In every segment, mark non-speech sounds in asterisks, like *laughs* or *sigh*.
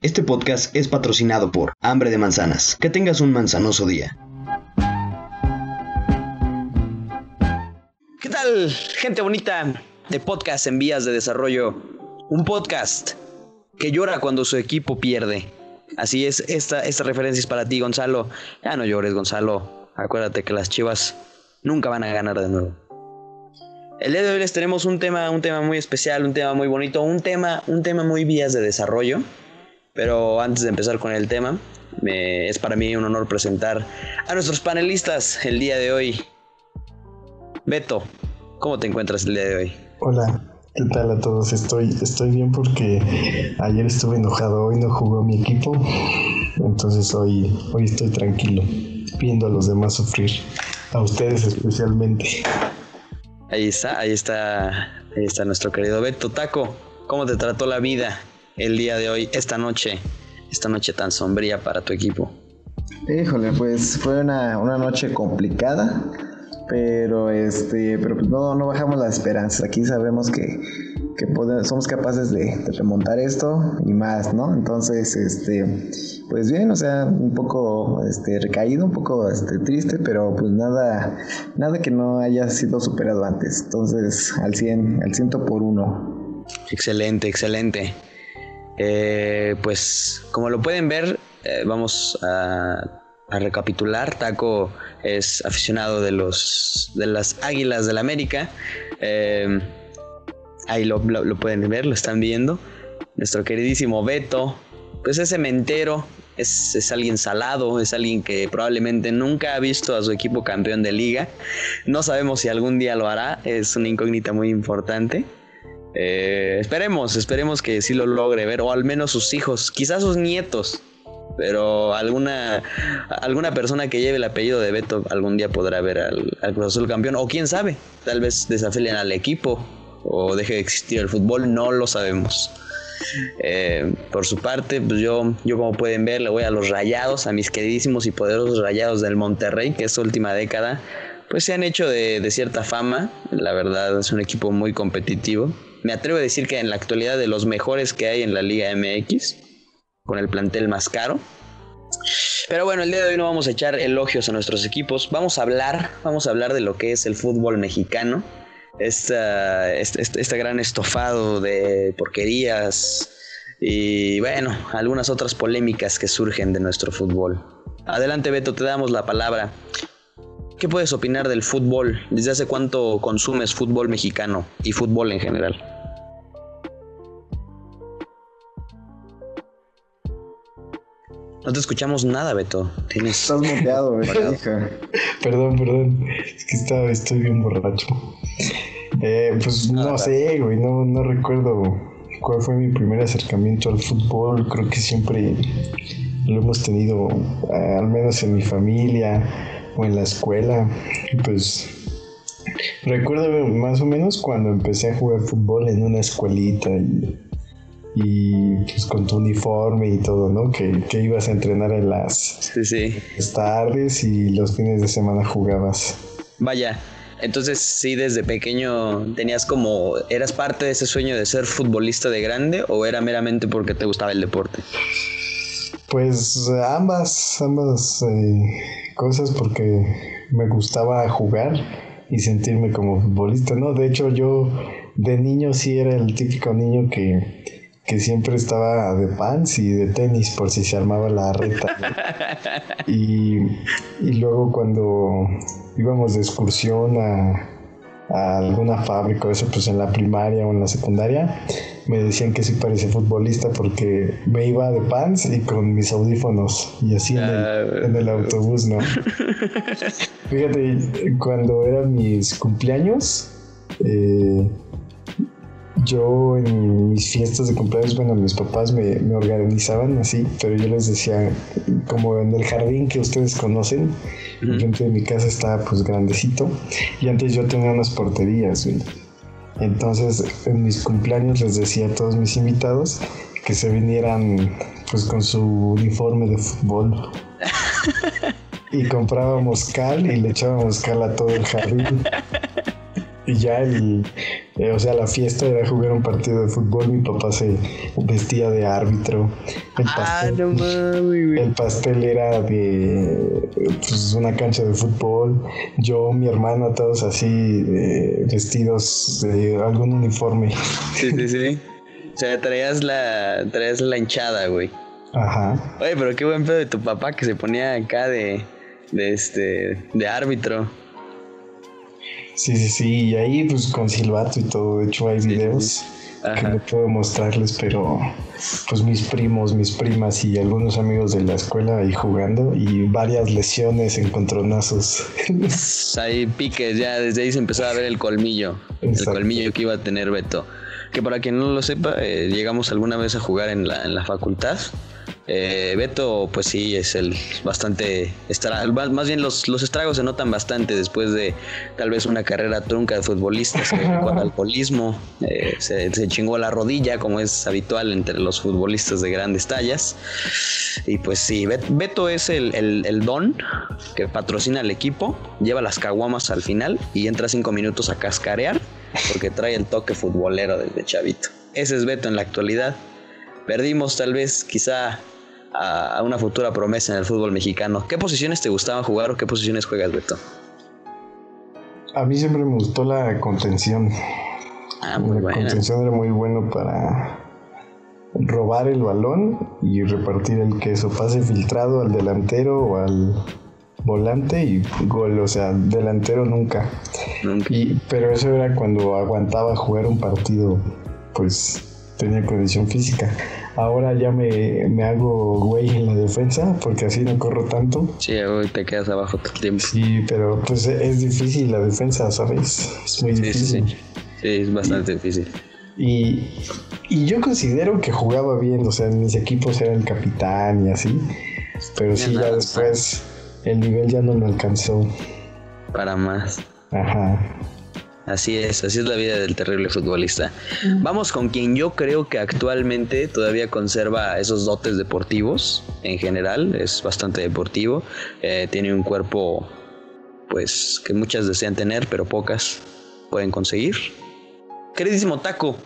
Este podcast es patrocinado por Hambre de Manzanas. Que tengas un manzanoso día. ¿Qué tal, gente bonita de podcast en vías de desarrollo? Un podcast que llora cuando su equipo pierde. Así es, esta, esta referencia es para ti, Gonzalo. Ya no llores, Gonzalo. Acuérdate que las chivas nunca van a ganar de nuevo. El día de hoy les tenemos un tema, un tema muy especial, un tema muy bonito, un tema, un tema muy vías de desarrollo. Pero antes de empezar con el tema, es para mí un honor presentar a nuestros panelistas el día de hoy. Beto, ¿cómo te encuentras el día de hoy? Hola, ¿qué tal a todos? Estoy, estoy bien porque ayer estuve enojado, hoy no jugó mi equipo, entonces hoy, hoy estoy tranquilo, viendo a los demás sufrir, a ustedes especialmente. Ahí está, ahí está, ahí está nuestro querido Beto. Taco, ¿cómo te trató la vida el día de hoy, esta noche, esta noche tan sombría para tu equipo? Híjole, pues fue una, noche complicada, pero este, pero pues no, no bajamos la esperanza. Aquí sabemos que, somos capaces de, remontar esto y más, ¿no? Entonces, este, pues bien, o sea, un poco este, recaído, un poco este, triste, pero pues nada, nada que no haya sido superado antes. Entonces, al 100, al ciento por uno. Excelente, excelente. Eh, pues como lo pueden ver, eh, vamos a, recapitular. Taco es aficionado de los de las Águilas del la América. Eh, ahí lo, pueden ver, lo están viendo. Nuestro queridísimo Beto, pues es cementero, es, es, alguien salado, es alguien que probablemente nunca ha visto a su equipo campeón de liga. No sabemos si algún día lo hará, es una incógnita muy importante. Eh, esperemos, esperemos que sí lo logre ver, o al menos sus hijos, quizás sus nietos. Pero alguna, alguna persona que lleve el apellido de Beto algún día podrá ver al, Cruz Azul campeón. O quién sabe, tal vez desafilien al equipo o deje de existir el fútbol, no lo sabemos. Eh, por su parte, pues yo, yo como pueden ver, le voy a los rayados, a mis queridísimos y poderosos rayados del Monterrey, que esta última década, pues se han hecho de cierta fama. La verdad, es un equipo muy competitivo me atrevo a decir que en la actualidad de los mejores que hay en la Liga MX, con el plantel más caro. Pero bueno, el día de hoy no vamos a echar elogios a nuestros equipos, vamos a hablar, vamos a hablar de lo que es el fútbol mexicano, este, este, gran estofado de porquerías y bueno, algunas otras polémicas que surgen de nuestro fútbol. Adelante Beto, te damos la palabra. ¿Qué puedes opinar del fútbol? ¿Desde hace cuánto consumes fútbol mexicano y fútbol en general? No te escuchamos nada, Beto. Tienes... Estás muteado, perdón, perdón. Es que estaba, estoy bien borracho. Eh, pues no sé, güey. No, no recuerdo cuál fue mi primer acercamiento al fútbol. Creo que siempre lo hemos tenido, eh, al menos en mi familia o en la escuela, pues recuerdo más o menos cuando empecé a jugar fútbol en una escuelita y, pues con tu uniforme y todo, ¿no? Que, ibas a entrenar en las, tardes y los fines de semana jugabas. Vaya, entonces sí, desde pequeño tenías como, ¿eras parte de ese sueño de ser futbolista de grande o era meramente porque te gustaba el deporte? Pues ambas, ambas eh, cosas porque me gustaba jugar y sentirme como futbolista, ¿no? De hecho, yo de niño sí era el típico niño que, siempre estaba de pants y de tenis por si se armaba la reta. *laughs* Y, y luego cuando íbamos de excursión a, a alguna fábrica o eso, pues en la primaria o en la secundaria, me decían que sí parecía futbolista porque me iba de pants y con mis audífonos y así en, el, ah, autobús, ¿no? *laughs* Fíjate, cuando eran mis cumpleaños, eh, yo en mis fiestas de cumpleaños, bueno, mis papás me, me, organizaban así, pero yo les decía, como en el jardín que ustedes conocen, frente de mi casa está pues grandecito, y antes yo tenía unas porterías, Entonces en mis cumpleaños les decía a todos mis invitados que se vinieran pues con su uniforme de fútbol. *laughs* y comprábamos cal y le echábamos cal a todo el jardín. Y ya el, eh, o sea, la fiesta era jugar un partido de fútbol, mi papá se vestía de árbitro. El Ah, pastel, no mames, güey. el pastel era de pues, una cancha de fútbol. Yo, mi hermana, todos así eh, vestidos de algún uniforme. Sí, sí, sí. O sea, traías la, traías la hinchada, güey. Ajá. Oye, pero qué buen pedo de tu papá que se ponía acá de, de este, de árbitro. Sí, sí, sí. Y ahí, pues con silbato y todo. De hecho, hay sí, videos sí. que no puedo mostrarles, pero pues mis primos, mis primas y algunos amigos de la escuela ahí jugando y varias lesiones, encontronazos. Ahí piques, ya desde ahí se empezaba a ver el colmillo. El colmillo que iba a tener Beto. Que para quien no lo sepa, eh, llegamos alguna vez a jugar en la, en la facultad. Eh, Beto, pues sí, es el bastante. Estará, más, bien los, los estragos se notan bastante después de tal vez una carrera trunca de futbolista. Se *laughs* dedicó al alcoholismo, eh, se, se chingó la rodilla, como es habitual entre los futbolistas de grandes tallas. Y pues sí, Bet- Beto es el, el- el don que patrocina al equipo, lleva las caguamas al final y entra cinco minutos a cascarear porque trae el toque futbolero desde chavito. Ese es Beto en la actualidad. Perdimos tal vez quizá a, una futura promesa en el fútbol mexicano. ¿Qué posiciones te gustaba jugar o qué posiciones juegas, Beto? A mí siempre me gustó la contención. Ah, muy la buena. contención era muy bueno para robar el balón y repartir el queso. Pase filtrado al delantero o al volante y gol. O sea, delantero nunca. Nunca. Y, pero eso era cuando aguantaba jugar un partido, pues tenía condición física. Ahora ya me, me hago güey en la defensa porque así no corro tanto. Sí, hoy te quedas abajo todo el tiempo. Sí, pero pues es difícil la defensa, ¿sabes? Es muy Sí, difícil. sí. Sí, es bastante difícil. Y, y yo considero que jugaba bien, o sea, en mis equipos era el capitán y así. Pero sí, ya después el nivel ya no me alcanzó. Para más. Ajá. Así es, así es la vida del terrible futbolista. Vamos con quien yo creo que actualmente todavía conserva esos dotes deportivos en general, es bastante deportivo, eh, tiene un cuerpo pues que muchas desean tener, pero pocas pueden conseguir. Queridísimo Taco,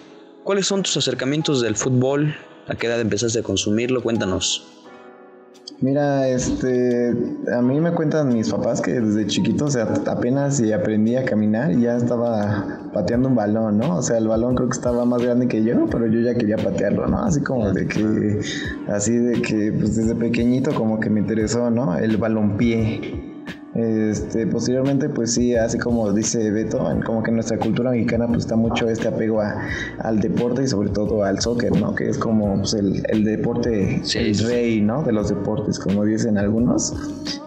¿cuáles son tus acercamientos del fútbol? ¿A qué edad empezaste a consumirlo? Cuéntanos. Mira, este, a mí me cuentan mis papás que desde chiquito, o sea, apenas si aprendí a caminar, ya estaba pateando un balón, ¿no? O sea, el balón creo que estaba más grande que yo, pero yo ya quería patearlo, ¿no? Así como de que, así de que, pues desde pequeñito como que me interesó, ¿no? El balompié. Este, posteriormente, pues sí, así como dice Beto, como que en nuestra cultura mexicana pues está mucho este apego a- al deporte y sobre todo al soccer, ¿no? Que es como pues, el, el deporte, Sí, el rey, ¿no? De los deportes, como dicen algunos.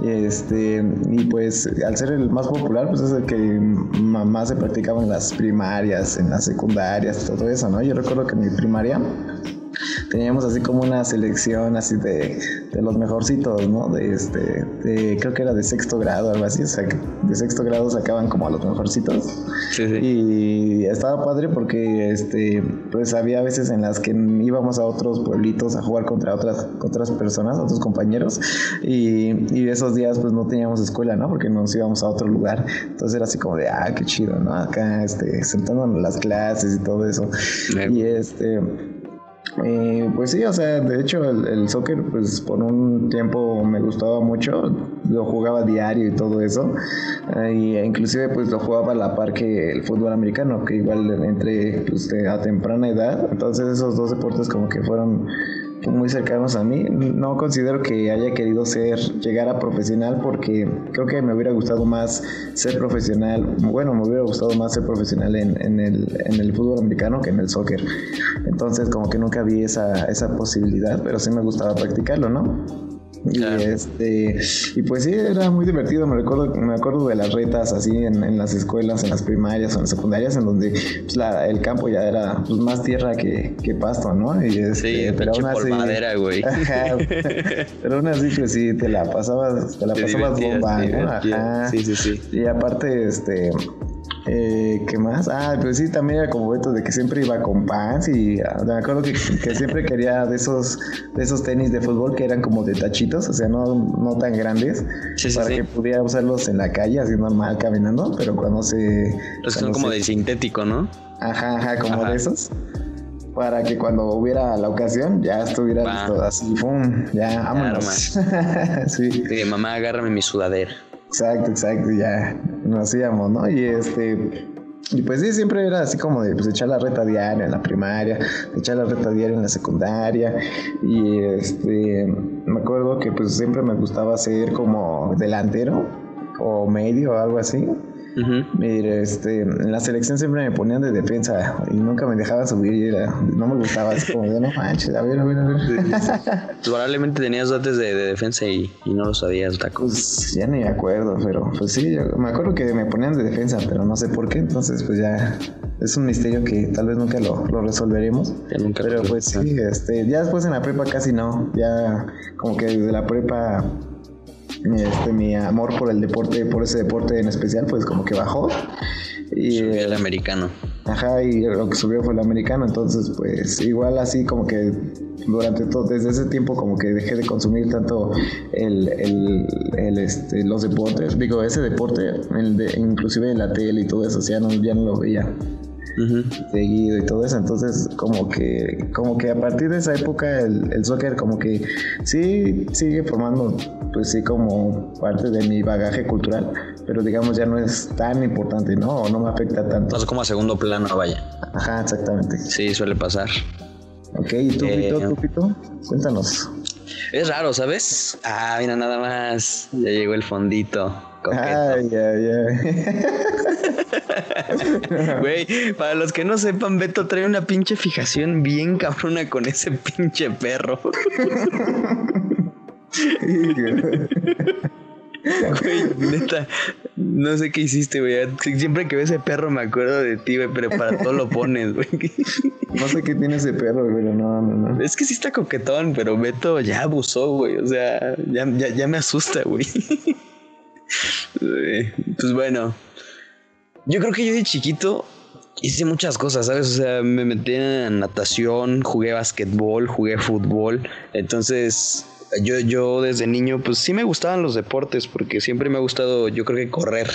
Este, y pues al ser el más popular, pues es el que más se practicaba en las primarias, en las secundarias, todo eso, ¿no? Yo recuerdo que en mi primaria teníamos así como una selección así de, de los mejorcitos, ¿no? De este, de- creo que era de sexto grado, algo así, o sea, de sexto grado sacaban como a los mejorcitos. Sí, sí. Y estaba padre porque este pues había veces en las que íbamos a otros pueblitos a jugar contra otras otras personas, otros compañeros y, y esos días pues no teníamos escuela, ¿no? Porque nos íbamos a otro lugar. Entonces era así como de, ah, qué chido, ¿no? Acá este sentándonos en las clases y todo eso. Y este eh, pues sí, o sea, de hecho el, el soccer, pues por un tiempo me gustaba mucho, lo jugaba diario y todo eso, eh, y inclusive pues lo jugaba a la par que el fútbol americano, que igual entré pues, a temprana edad, entonces esos dos deportes como que fueron muy cercanos a mí. No considero que haya querido ser, llegar a profesional porque creo que me hubiera gustado más ser profesional, bueno, me hubiera gustado más ser profesional en, en el, en el fútbol americano que en el soccer. Entonces como que nunca vi esa, esa posibilidad, pero sí me gustaba practicarlo, ¿no? Y, este, y pues sí, era muy divertido. Me recuerdo, me acuerdo de las retas así en, en las escuelas, en las primarias o en las secundarias, en donde pues, la- el campo ya era pues, más tierra que, que pasto, ¿no? Y este, Sí, pinche polvadera, güey. *laughs* Ajá, pero aún así, pues sí, te la pasabas, te la Te pasabas bomba, ¿no? Ajá. Sí, sí, sí. Y aparte, este, Eh, ¿Qué más? Ah, pues sí, también era como Beto de que siempre iba con pants y ah, me acuerdo que, siempre quería de esos, de esos tenis de fútbol que eran como de tachitos, o sea, no, no tan grandes, para que pudiera usarlos en la calle así normal caminando, pero cuando se... Los que son como de sintético, ¿no? Ajá, ajá, como de esos para que cuando hubiera la ocasión ya estuviera listo así, ¡pum! Ya, vámonos. *laughs* sí. sí. Mamá, agárrame mi sudadera. Exacto, exacto, ya nos hacíamos, ¿no? Y este, y pues sí, siempre era así como de pues, echar la reta diaria en la primaria, echar la reta diaria en la secundaria. Y este, me acuerdo que pues siempre me gustaba ser como delantero o medio o algo así. Mire, este, en la selección siempre me ponían de defensa y nunca me dejaban subir y no me gustaba, así como de no manches, a ver, a ver, a ver. *laughs* Probablemente tenías dotes de, defensa y, no lo sabías, Taco. Pues ya ni me acuerdo, pero pues sí, me acuerdo que me ponían de defensa, pero no sé por qué, entonces pues ya es un misterio que tal vez nunca lo, resolveremos. pero pues sí, este, ya después en la prepa casi no, ya como que desde la prepa este, mi amor por el deporte, por ese deporte en especial, pues como que bajó. Y, subió el americano. Ajá, y lo que subió fue el americano, entonces pues igual así como que durante todo, desde ese tiempo como que dejé de consumir tanto el, el, este, los deportes, digo, ese deporte, el de, inclusive en la tele y todo eso, ya no, ya no lo veía seguido y todo eso. Entonces, como que, como que a partir de esa época el, el, soccer como que sí sigue formando, pues sí, como parte de mi bagaje cultural, pero digamos ya no es tan importante, ¿no? O no me afecta tanto. Pasa como a segundo plano, vaya. Ajá, exactamente. Sí, suele pasar. Ok, ¿y tú, eh, Pito, tú, Pito? Cuéntanos. Es raro, ¿sabes? Ah, mira, nada más. Ya llegó el fondito. Ay, ay, ay. *laughs* Güey, para los que no sepan, Beto trae una pinche fijación bien cabrona con ese pinche perro. Güey, neta, no sé qué hiciste, güey. Siempre que veo ese perro me acuerdo de ti, güey, pero para todo lo pones, güey. No sé qué tiene ese perro, pero no, no, no. Es que sí está coquetón, pero Beto ya abusó, güey. O sea, ya, ya, ya me asusta, güey. Pues bueno, yo creo que yo de chiquito hice muchas cosas, ¿sabes? O sea, me metí en natación, jugué basquetbol, jugué fútbol. Entonces, yo, yo desde niño, pues sí me gustaban los deportes, porque siempre me ha gustado, yo creo que correr.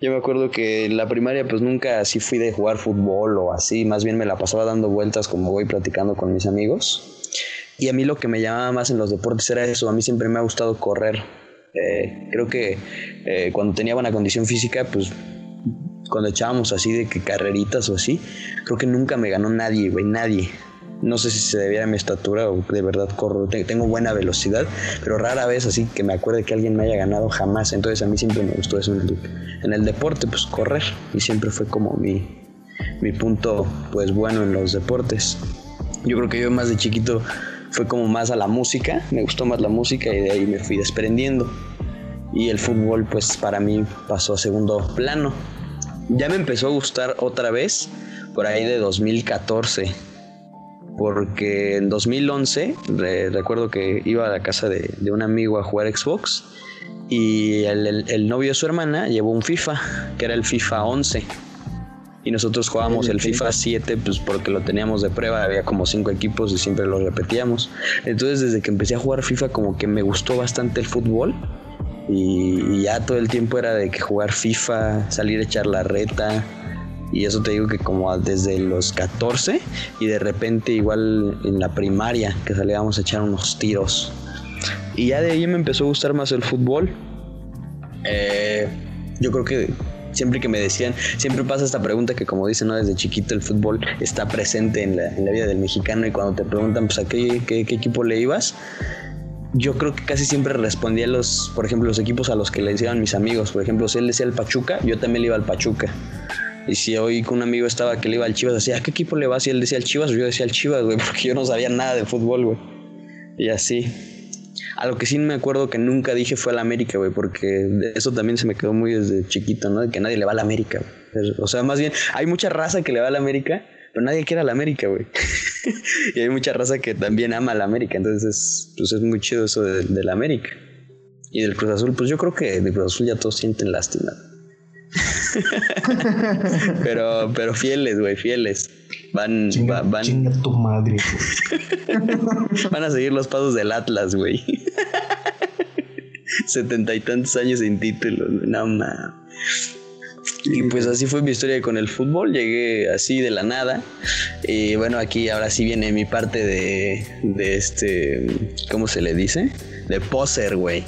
Yo me acuerdo que en la primaria, pues nunca así fui de jugar fútbol o así, más bien me la pasaba dando vueltas como voy platicando con mis amigos. Y a mí lo que me llamaba más en los deportes era eso, a mí siempre me ha gustado correr. Eh, creo que eh, cuando tenía buena condición física, pues cuando echábamos así de que carreritas o así, creo que nunca me ganó nadie, güey, nadie. No sé si se debiera a mi estatura o de verdad corro, tengo buena velocidad, pero rara vez así que me acuerde que alguien me haya ganado jamás. Entonces a mí siempre me gustó eso en el, en el deporte, pues correr. Y siempre fue como mi, mi punto, pues bueno en los deportes. Yo creo que yo más de chiquito fue como más a la música, me gustó más la música y de ahí me fui desprendiendo. Y el fútbol pues para mí pasó a segundo plano ya me empezó a gustar otra vez por ahí de 2014. Porque en 2011 recuerdo que iba a la casa de, un amigo a jugar Xbox y el, novio de su hermana llevó un FIFA, que era el FIFA 11. Y nosotros jugábamos el FIFA 7 pues porque lo teníamos de prueba, había como cinco equipos y siempre lo repetíamos. Entonces desde que empecé a jugar FIFA como que me gustó bastante el fútbol y, ya todo el tiempo era de que jugar FIFA, salir a echar la reta. Y eso te digo que como desde los 14 y de repente igual en la primaria que salíamos a echar unos tiros. Y ya de ahí me empezó a gustar más el fútbol. Eh, yo creo que siempre que me decían, siempre pasa esta pregunta que como dicen, ¿no? desde chiquito el fútbol está presente en la, vida del mexicano y cuando te preguntan, pues a qué, qué equipo le ibas, yo creo que casi siempre respondía a los, por ejemplo, los equipos a los que le decían mis amigos. Por ejemplo, si él decía el Pachuca, yo también le iba al Pachuca. Y si hoy un amigo estaba que le iba al Chivas, decía, ¿a qué equipo le vas? Y él decía al Chivas, yo decía al Chivas, güey, *laughs* porque yo no sabía nada de fútbol, güey. Y así. A lo que sí me acuerdo que nunca dije fue al América, güey, porque eso también se me quedó muy desde chiquito, ¿no? De que nadie le va al América. O sea, más bien, hay mucha raza que le va al América, pero nadie quiere a la América, güey. *laughs* y hay mucha raza que también ama a la América, entonces pues es muy chido eso de, la América. Y del Cruz Azul, pues yo creo que del Cruz Azul ya todos sienten lástima. *laughs* pero, pero fieles, güey, fieles. Van, van. Chinga tu madre, *laughs* Van a seguir los pasos del Atlas, güey. Setenta y tantos años sin título, no mames. Y pues así fue mi historia con el fútbol, llegué así de la nada. Y bueno, aquí ahora sí viene mi parte de, de este, ¿cómo se le dice? De poser, güey.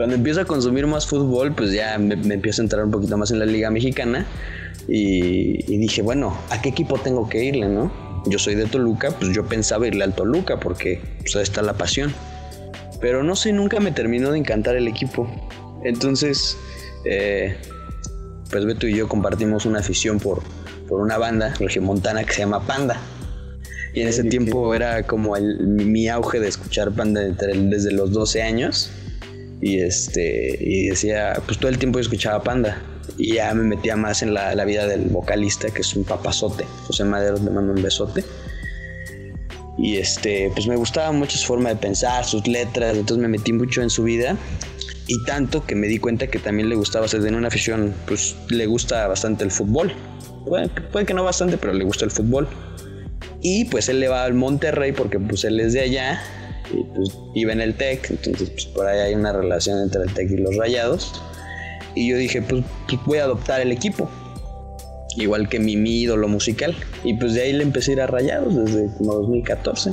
Cuando empiezo a consumir más fútbol, pues ya me, empiezo a entrar un poquito más en la liga mexicana. Y, dije, bueno, ¿a qué equipo tengo que irle, no? Yo soy de Toluca, pues yo pensaba irle al Toluca porque pues, ahí está la pasión. Pero no sé, nunca me terminó de encantar el equipo. Entonces, eh, pues Beto y yo compartimos una afición por, por una banda regiomontana que se llama Panda. Y en ese tiempo era como el, mi auge de escuchar Panda desde los 12 años. Y este y decía, pues todo el tiempo yo escuchaba Panda. Y ya me metía más en la, vida del vocalista, que es un papazote. José Madero le mando un besote. Y este, pues me gustaba mucho su forma de pensar, sus letras, entonces me metí mucho en su vida y tanto que me di cuenta que también le gustaba ser de una afición, pues le gusta bastante el fútbol. puede que no bastante, pero le gusta el fútbol. Y pues él le va al Monterrey porque pues él es de allá y pues vive en el TEC, entonces pues por ahí hay una relación entre el TEC y los Rayados. Y yo dije, pues, pues voy a adoptar el equipo. Igual que mi, mi ídolo musical. Y pues de ahí le empecé a ir a Rayados desde como 2014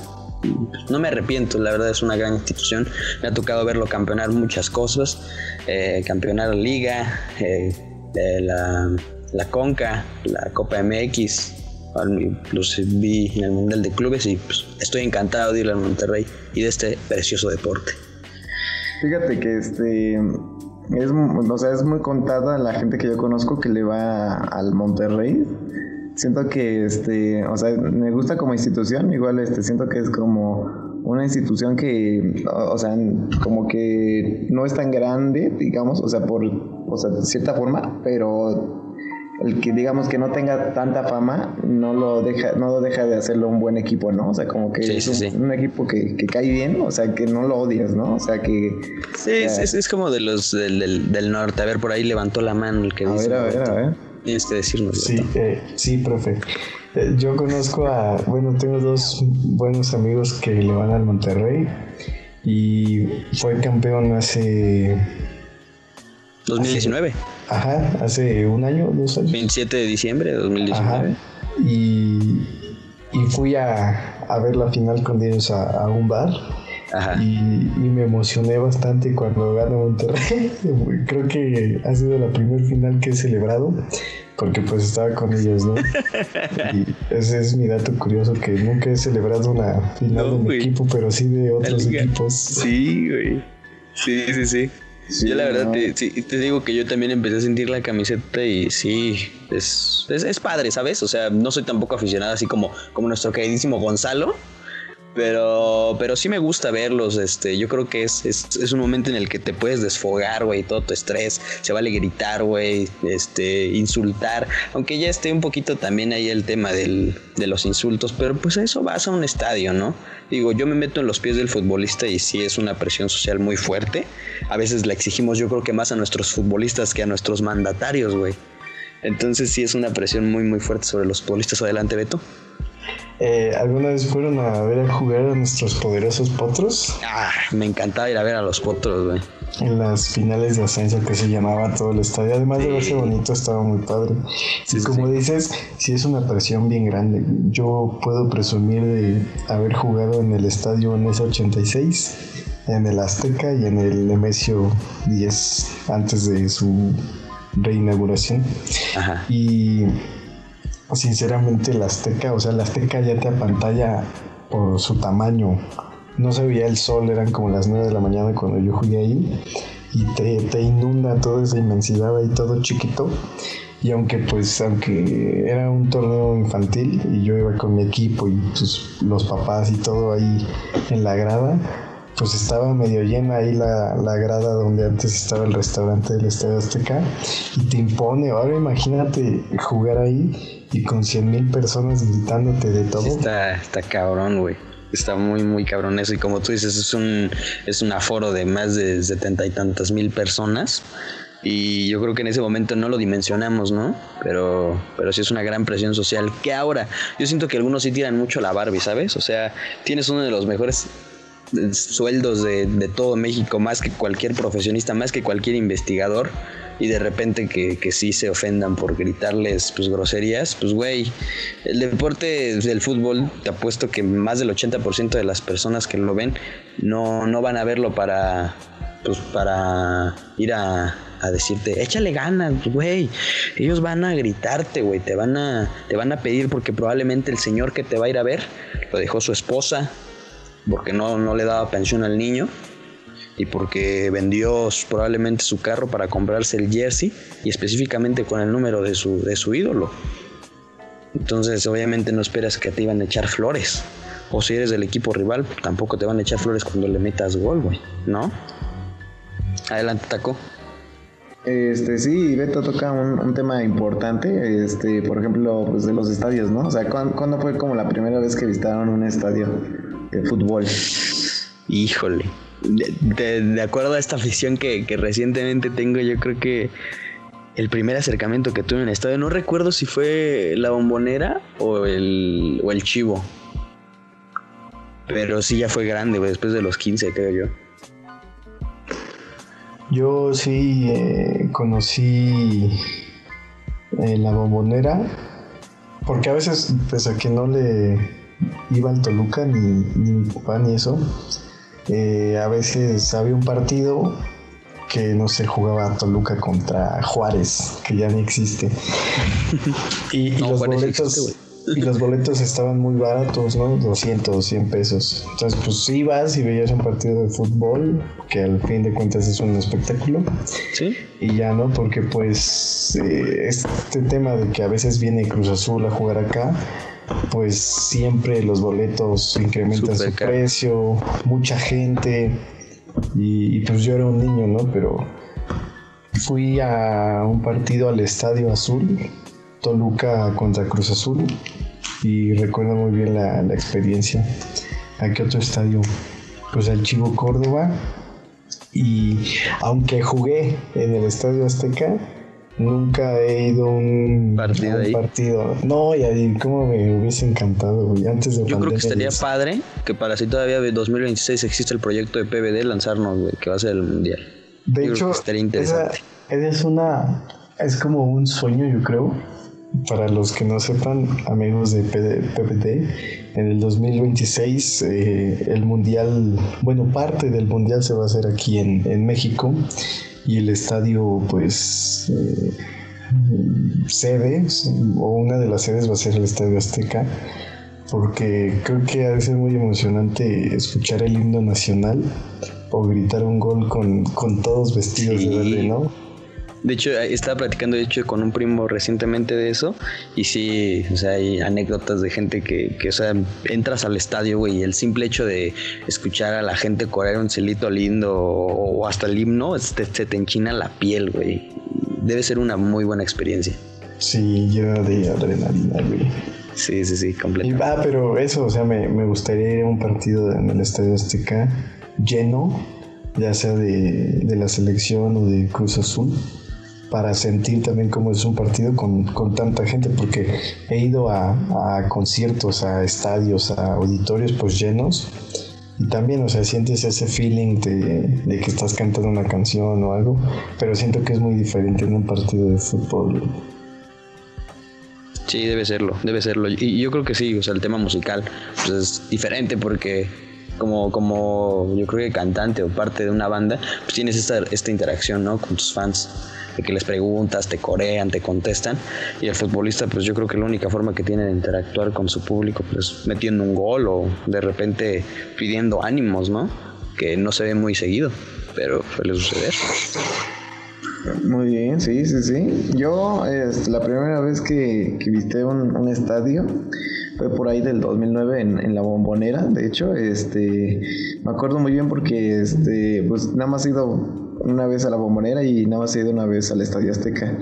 no me arrepiento, la verdad es una gran institución. Me ha tocado verlo campeonar muchas cosas, eh, campeonar la liga, eh, la, la, Conca, la Copa MX, los vi en el Mundial de Clubes y pues, estoy encantado de ir al Monterrey y de este precioso deporte. Fíjate que este es, o sea, es muy contada la gente que yo conozco que le va al Monterrey siento que, este, o sea, me gusta como institución, igual, este, siento que es como una institución que, o, sea, como que no es tan grande, digamos, o sea, por, o sea, de cierta forma, pero el que digamos que no tenga tanta fama no lo deja no lo deja de hacerlo un buen equipo no o sea como que es un, equipo que, que, cae bien o sea que no lo odias no o sea que sí es, es, como de los del, del, norte. A ver por ahí levantó la mano el que a dice ver a ver a ver Tienes que decirnos. Sí, eh, sí, profe. Eh, yo conozco a, bueno, tengo dos buenos amigos que le van al Monterrey y fue campeón hace... 2019. ajá, hace un año, dos años. 27 de diciembre de 2019. y, y fui a, a, ver la final con ellos a, a un bar y, me emocioné bastante cuando ganó Monterrey. *laughs* Creo que ha sido la primera final que he celebrado porque pues estaba con ellos, ¿no? *laughs* y ese es mi dato curioso que nunca he celebrado una final de mi equipo, pero sí de otros equipos. Sí, güey. Sí, sí, sí. yo la verdad te, te, digo que yo también empecé a sentir la camiseta y sí, es, es, es, padre, ¿sabes? O sea, no soy tampoco aficionado así como, como nuestro queridísimo Gonzalo, pero, pero sí me gusta verlos. Este, yo creo que es, es, un momento en el que te puedes desfogar, güey, todo tu estrés. Se vale gritar, güey, este, insultar. Aunque ya esté un poquito también ahí el tema del, de los insultos, pero pues eso vas a un estadio, ¿no? Digo, yo me meto en los pies del futbolista y sí es una presión social muy fuerte. A veces la exigimos, yo creo que más a nuestros futbolistas que a nuestros mandatarios, güey. Entonces sí es una presión muy, muy fuerte sobre los futbolistas. Adelante, Beto. Eh, ¿Alguna vez fueron a ver a jugar a nuestros poderosos potros? Ah, me encantaba ir a ver a los potros, güey. En las finales de ascenso que se llamaba todo el estadio. Además de verse bonito, estaba muy padre. y como dices, sí es una presión bien grande. Yo puedo presumir de haber jugado en el estadio en ese 86, en el Azteca y en el Nemesio 10, antes de su reinauguración. Ajá. Y sinceramente la Azteca, o sea, la Azteca ya te apantalla por su tamaño. No se veía el sol, eran como las 9 de la mañana cuando yo jugué ahí y te, te inunda toda esa inmensidad ahí todo chiquito. Y aunque pues, aunque era un torneo infantil y yo iba con mi equipo y pues, los papás y todo ahí en la grada, pues estaba medio llena ahí la, la, grada donde antes estaba el restaurante del Estadio Azteca y te impone. Ahora imagínate jugar ahí y con 100 mil personas gritándote de todo. está, está cabrón, güey. Está muy, muy cabrón eso. Y como tú dices, es un, es un aforo de más de setenta y tantas mil personas. Y yo creo que en ese momento no lo dimensionamos, ¿no? Pero, pero sí es una gran presión social. Que ahora, yo siento que algunos sí tiran mucho la Barbie, ¿sabes? O sea, tienes uno de los mejores sueldos de, todo México, más que cualquier profesionista, más que cualquier investigador y de repente que, que sí se ofendan por gritarles pues groserías, pues güey, el deporte del fútbol, te apuesto que más del 80% de las personas que lo ven no, no van a verlo para pues para ir a, a decirte, échale ganas, güey. Ellos van a gritarte, güey, te van a te van a pedir porque probablemente el señor que te va a ir a ver lo dejó su esposa porque no, no le daba pensión al niño y porque vendió probablemente su carro para comprarse el jersey y específicamente con el número de su, de su ídolo. Entonces obviamente no esperas que te iban a echar flores. O si eres del equipo rival, tampoco te van a echar flores cuando le metas gol, güey, ¿no? Adelante, Taco. Este, sí, Beto toca un, tema importante, este, por ejemplo, pues de los estadios, ¿no? O sea, ¿cuándo, fue como la primera vez que visitaron un estadio de fútbol? Híjole, de, acuerdo a esta afición que, recientemente tengo, yo creo que el primer acercamiento que tuve en el estadio, no recuerdo si fue la bombonera o el, o el chivo. Pero sí ya fue grande, después de los 15, creo yo. Yo sí eh, conocí eh, la bombonera, porque a veces, pese a que no le iba al Toluca ni, ni mi papá ni eso, eh, a veces había un partido que no se jugaba Toluca contra Juárez, que ya ni existe. *laughs* y, los boletos, y, los boletos, estaban muy baratos, ¿no? 200, 100 pesos. Entonces, pues ibas y veías un partido de fútbol, que al fin de cuentas es un espectáculo. Sí. Y ya, ¿no? Porque pues eh, este tema de que a veces viene Cruz Azul a jugar acá, pues siempre los boletos incrementan su precio, mucha gente y, pues yo era un niño, ¿no? Pero fui a un partido al Estadio Azul, Toluca contra Cruz Azul y recuerdo muy bien la, la experiencia. ¿A qué otro estadio? Pues al Chivo Córdoba y aunque jugué en el Estadio Azteca, Nunca he ido a un partido. No, y ahí como me hubiese encantado, Antes de Yo creo que estaría padre que para si todavía de 2026 existe el proyecto de PBD lanzarnos, güey, que va a ser el mundial. De hecho, estaría interesante. Esa, es una. Es como un sueño, yo creo. Para los que no sepan, amigos de PBD, en el 2026 eh, el mundial, bueno, parte del mundial se va a hacer aquí en, en México y el estadio pues eh, sede o una de las sedes va a ser el Estadio Azteca porque creo que ha de ser muy emocionante escuchar el himno nacional o gritar un gol con, todos vestidos de verde, ¿no? De hecho, estaba platicando de hecho con un primo recientemente de eso y sí, o sea, hay anécdotas de gente que, que o sea, entras al estadio, güey, y el simple hecho de escuchar a la gente correr un celito lindo o, hasta el himno, se te enchina la piel, güey. Debe ser una muy buena experiencia. Sí, llena de adrenalina, güey. Sí, sí, sí, completamente. Ah, pero eso, o sea, me, me gustaría ir a un partido en el Estadio Azteca lleno, ya sea de, de la selección o de Cruz Azul para sentir también cómo es un partido con, tanta gente, porque he ido a, conciertos, a estadios, a auditorios pues llenos y también, o sea, sientes ese feeling de, que estás cantando una canción o algo, pero siento que es muy diferente en un partido de fútbol. Sí, debe serlo, debe serlo. Y yo creo que sí, o sea, el tema musical pues es diferente porque como, como yo creo que cantante o parte de una banda, pues tienes esta, esta interacción, ¿no? Con tus fans que les preguntas, te corean, te contestan. Y el futbolista, pues yo creo que la única forma que tiene de interactuar con su público, pues metiendo un gol o de repente pidiendo ánimos, ¿no? Que no se ve muy seguido, pero suele suceder. Muy bien, sí, sí, sí. Yo, es la primera vez que, que visité un, un, estadio fue por ahí del 2009 en, en, la bombonera. De hecho, este, me acuerdo muy bien porque, este, pues nada más he ido una vez a la bombonera y nada más he ido una vez al Estadio Azteca.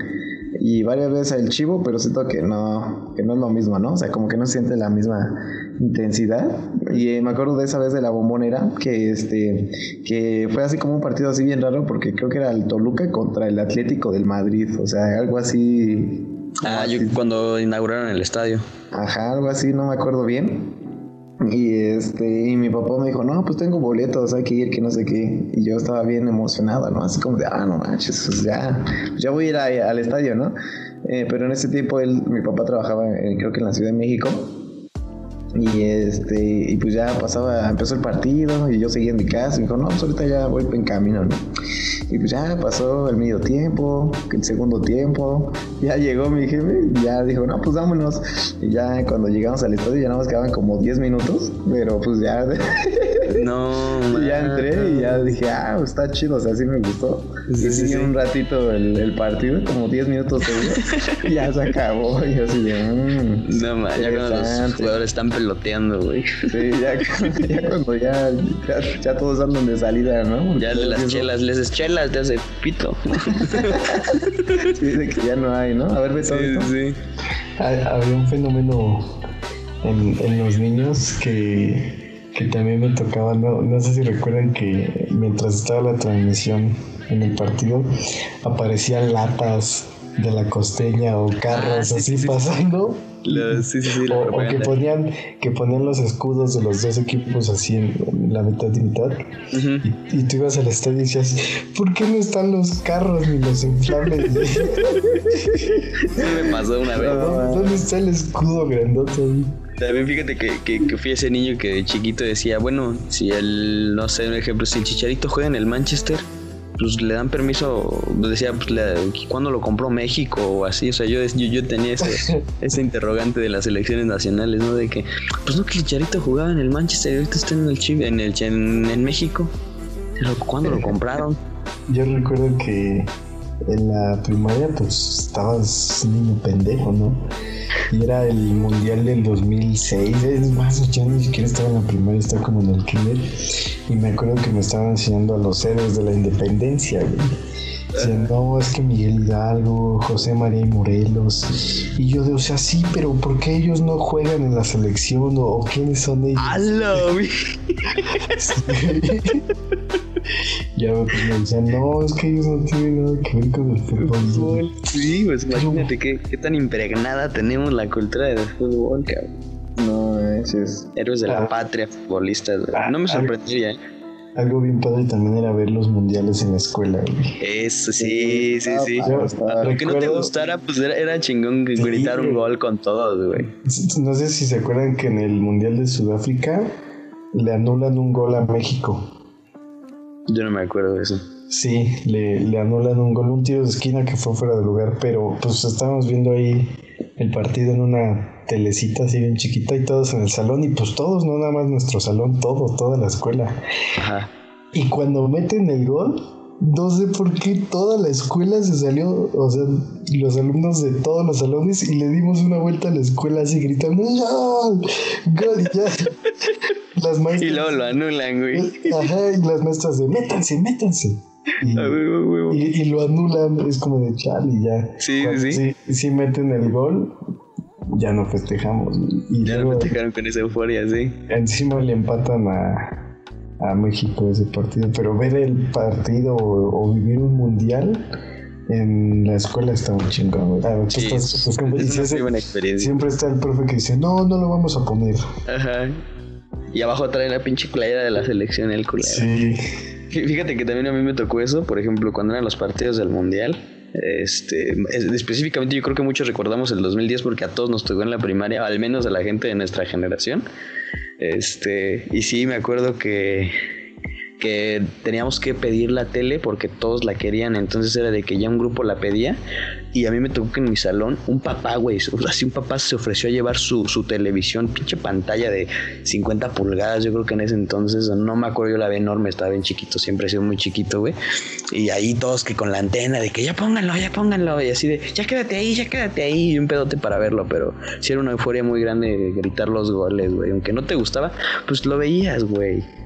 Y varias veces al Chivo, pero siento que no, que no es lo mismo, ¿no? O sea, como que no se siente la misma intensidad. Y eh, me acuerdo de esa vez de la bombonera, que este, que fue así como un partido así bien raro, porque creo que era el Toluca contra el Atlético del Madrid, o sea, algo así. Ah, yo cuando inauguraron el estadio. Ajá, algo así, no me acuerdo bien. Y este, y mi papá me dijo, no, pues tengo boletos, hay que ir, que no sé qué. Y yo estaba bien emocionado, ¿no? Así como de, ah, no manches, pues ya, ya voy a ir al estadio, ¿no? Eh, pero en ese tiempo él, mi papá trabajaba, creo que en la Ciudad de México. Y este, y pues ya pasaba, empezó el partido y yo seguía en mi casa y dijo, no, pues ahorita ya voy en camino, ¿no? Y pues ya pasó el medio tiempo, el segundo tiempo, ya llegó mi jefe ya dijo, no, pues vámonos. Y ya cuando llegamos al estadio ya nada más quedaban como 10 minutos, pero pues ya... *laughs* No, ya entré y ya dije, ah, pues está chido, o sea, sí me gustó. y sí, un ratito el, el, partido, como 10 minutos y ya se acabó. Y así de, mmm, No, man, ya cuando los jugadores están peloteando, güey. Sí, ya, *laughs* ya cuando ya, ya, todos andan de salida, ¿no? ya de las chelas, les es chelas, te hace pito. *laughs* sí, de que ya no hay, ¿no? A ver, ve todo. Sí, sí. Había un fenómeno en, en los niños que que también me tocaba, no, no sé si recuerdan que mientras estaba la transmisión en el partido, aparecían latas de la costeña o carros ah, así pasando. sí, sí, sí, o, que ponían que ponían los escudos de los dos equipos así en, la mitad y mitad. Y, tú ibas al estadio y decías ¿por qué no están los carros ni los inflables? *laughs* me pasó una vez. ¿dónde está el escudo grandote también fíjate que, que, fui ese niño que de chiquito decía, bueno, si el, no sé, un ejemplo, si el Chicharito juega en el Manchester, pues le dan permiso, decía, pues ¿cuándo lo compró México o así? O sea, yo, yo, tenía ese, *laughs* ese interrogante de las elecciones nacionales, ¿no? De que, pues no, que el Chicharito jugaba en el Manchester y ahorita está en el Chile, en, el, en, en México. Pero ¿cuándo lo *laughs* compraron? Yo recuerdo que en la primaria pues estabas niño pendejo, ¿no? Y era el mundial del 2006, es más, ya ni siquiera estaba en la primaria, estaba como en el kinder. Y me acuerdo que me estaban enseñando a los héroes de la independencia, güey. No, es que Miguel Hidalgo, José María y Morelos. Y yo de, o sea, sí, pero ¿por qué ellos no juegan en la selección? ¿O, quiénes son ellos? ¡Halo! *laughs* *laughs* ya pues, me decían, no, es que ellos no tienen nada que ver con el fútbol. Sí, pues imagínate qué, qué tan impregnada tenemos la cultura del fútbol, cabrón. No, es Héroes de la ah. patria, futbolistas. Ah, no me sorprendería, ¿eh? Algo bien padre también era ver los mundiales en la escuela. Eso, sí, sí, sí. Aunque no te gustara, pues era, chingón gritar un gol con todos, güey. No sé si se acuerdan que en el mundial de Sudáfrica le anulan un gol a México. Yo no me acuerdo de eso. Sí, le, le anulan un gol, un tiro de esquina que fue fuera de lugar, pero pues estábamos viendo ahí el partido en una telecita así bien chiquita y todos en el salón y pues todos, no nada más nuestro salón, todo, toda la escuela. Ajá. Y cuando meten el gol, no sé por qué toda la escuela se salió, o sea, los alumnos de todos los salones y le dimos una vuelta a la escuela así gritando, ¡Gol! ¡Gol! Y ya. *laughs* Las maestras. Y luego lo anulan, güey. Ajá, y las maestras de, métanse, métanse. Y, y, lo anulan, es como de chal y ya. Sí, sí. Si, si meten el gol, ya no festejamos. Y ya no festejaron con esa euforia, sí. Encima le empatan a, a México ese partido, pero ver el partido o, vivir un mundial en la escuela está muy chingón. sí, es una buena experiencia. Siempre está el profe que dice, no, no lo vamos a poner. Ajá. Y abajo trae la pinche playera de la selección el culero. Sí. Fíjate que también a mí me tocó eso, por ejemplo, cuando eran los partidos del mundial. Este, específicamente yo creo que muchos recordamos el 2010 porque a todos nos tocó en la primaria, al menos a la gente de nuestra generación. Este, y sí, me acuerdo que, que teníamos que pedir la tele porque todos la querían, entonces era de que ya un grupo la pedía y a mí me tocó que en mi salón un papá, güey, *laughs* así un papá se ofreció a llevar su, su televisión, pinche pantalla de 50 pulgadas, yo creo que en ese entonces, no me acuerdo, yo la vi enorme, estaba bien chiquito, siempre he sido muy chiquito, güey, y ahí todos que con la antena de que ya pónganlo, ya pónganlo, y así de, ya quédate ahí, ya quédate ahí, y un pedote para verlo, pero sí era una euforia muy grande gritar los goles, güey, aunque no te gustaba, pues lo veías, güey.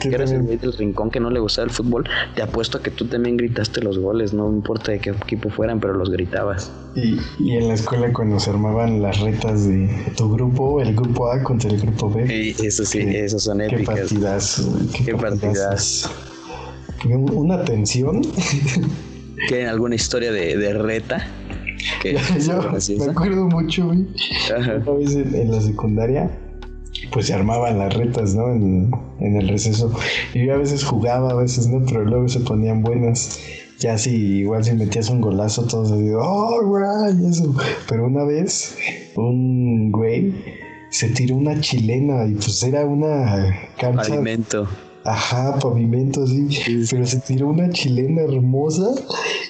Que eres el güey del rincón que no le gustaba el fútbol, te apuesto a que tú también gritaste los goles, no importa de qué equipo fueran, pero los gritabas. Y, y en la escuela cuando se armaban las retas de tu grupo, el grupo A contra el grupo B. Y eso sí, esos son épicas. Qué partidas. Qué, qué partidas. Una tensión. ¿Tienen alguna historia de, de reta? *laughs* Que yo me acuerdo mucho, güey. Una vez en la secundaria pues se armaban las retas, ¿no? En, el receso. Y yo a veces jugaba, a veces no, pero luego se ponían buenas. Ya si igual si metías un golazo, todos así, oh, güey, eso. Pero una vez, un güey se tiró una chilena y pues era una cancha. Pavimento. Ajá, pavimento, sí. Pero se tiró una chilena hermosa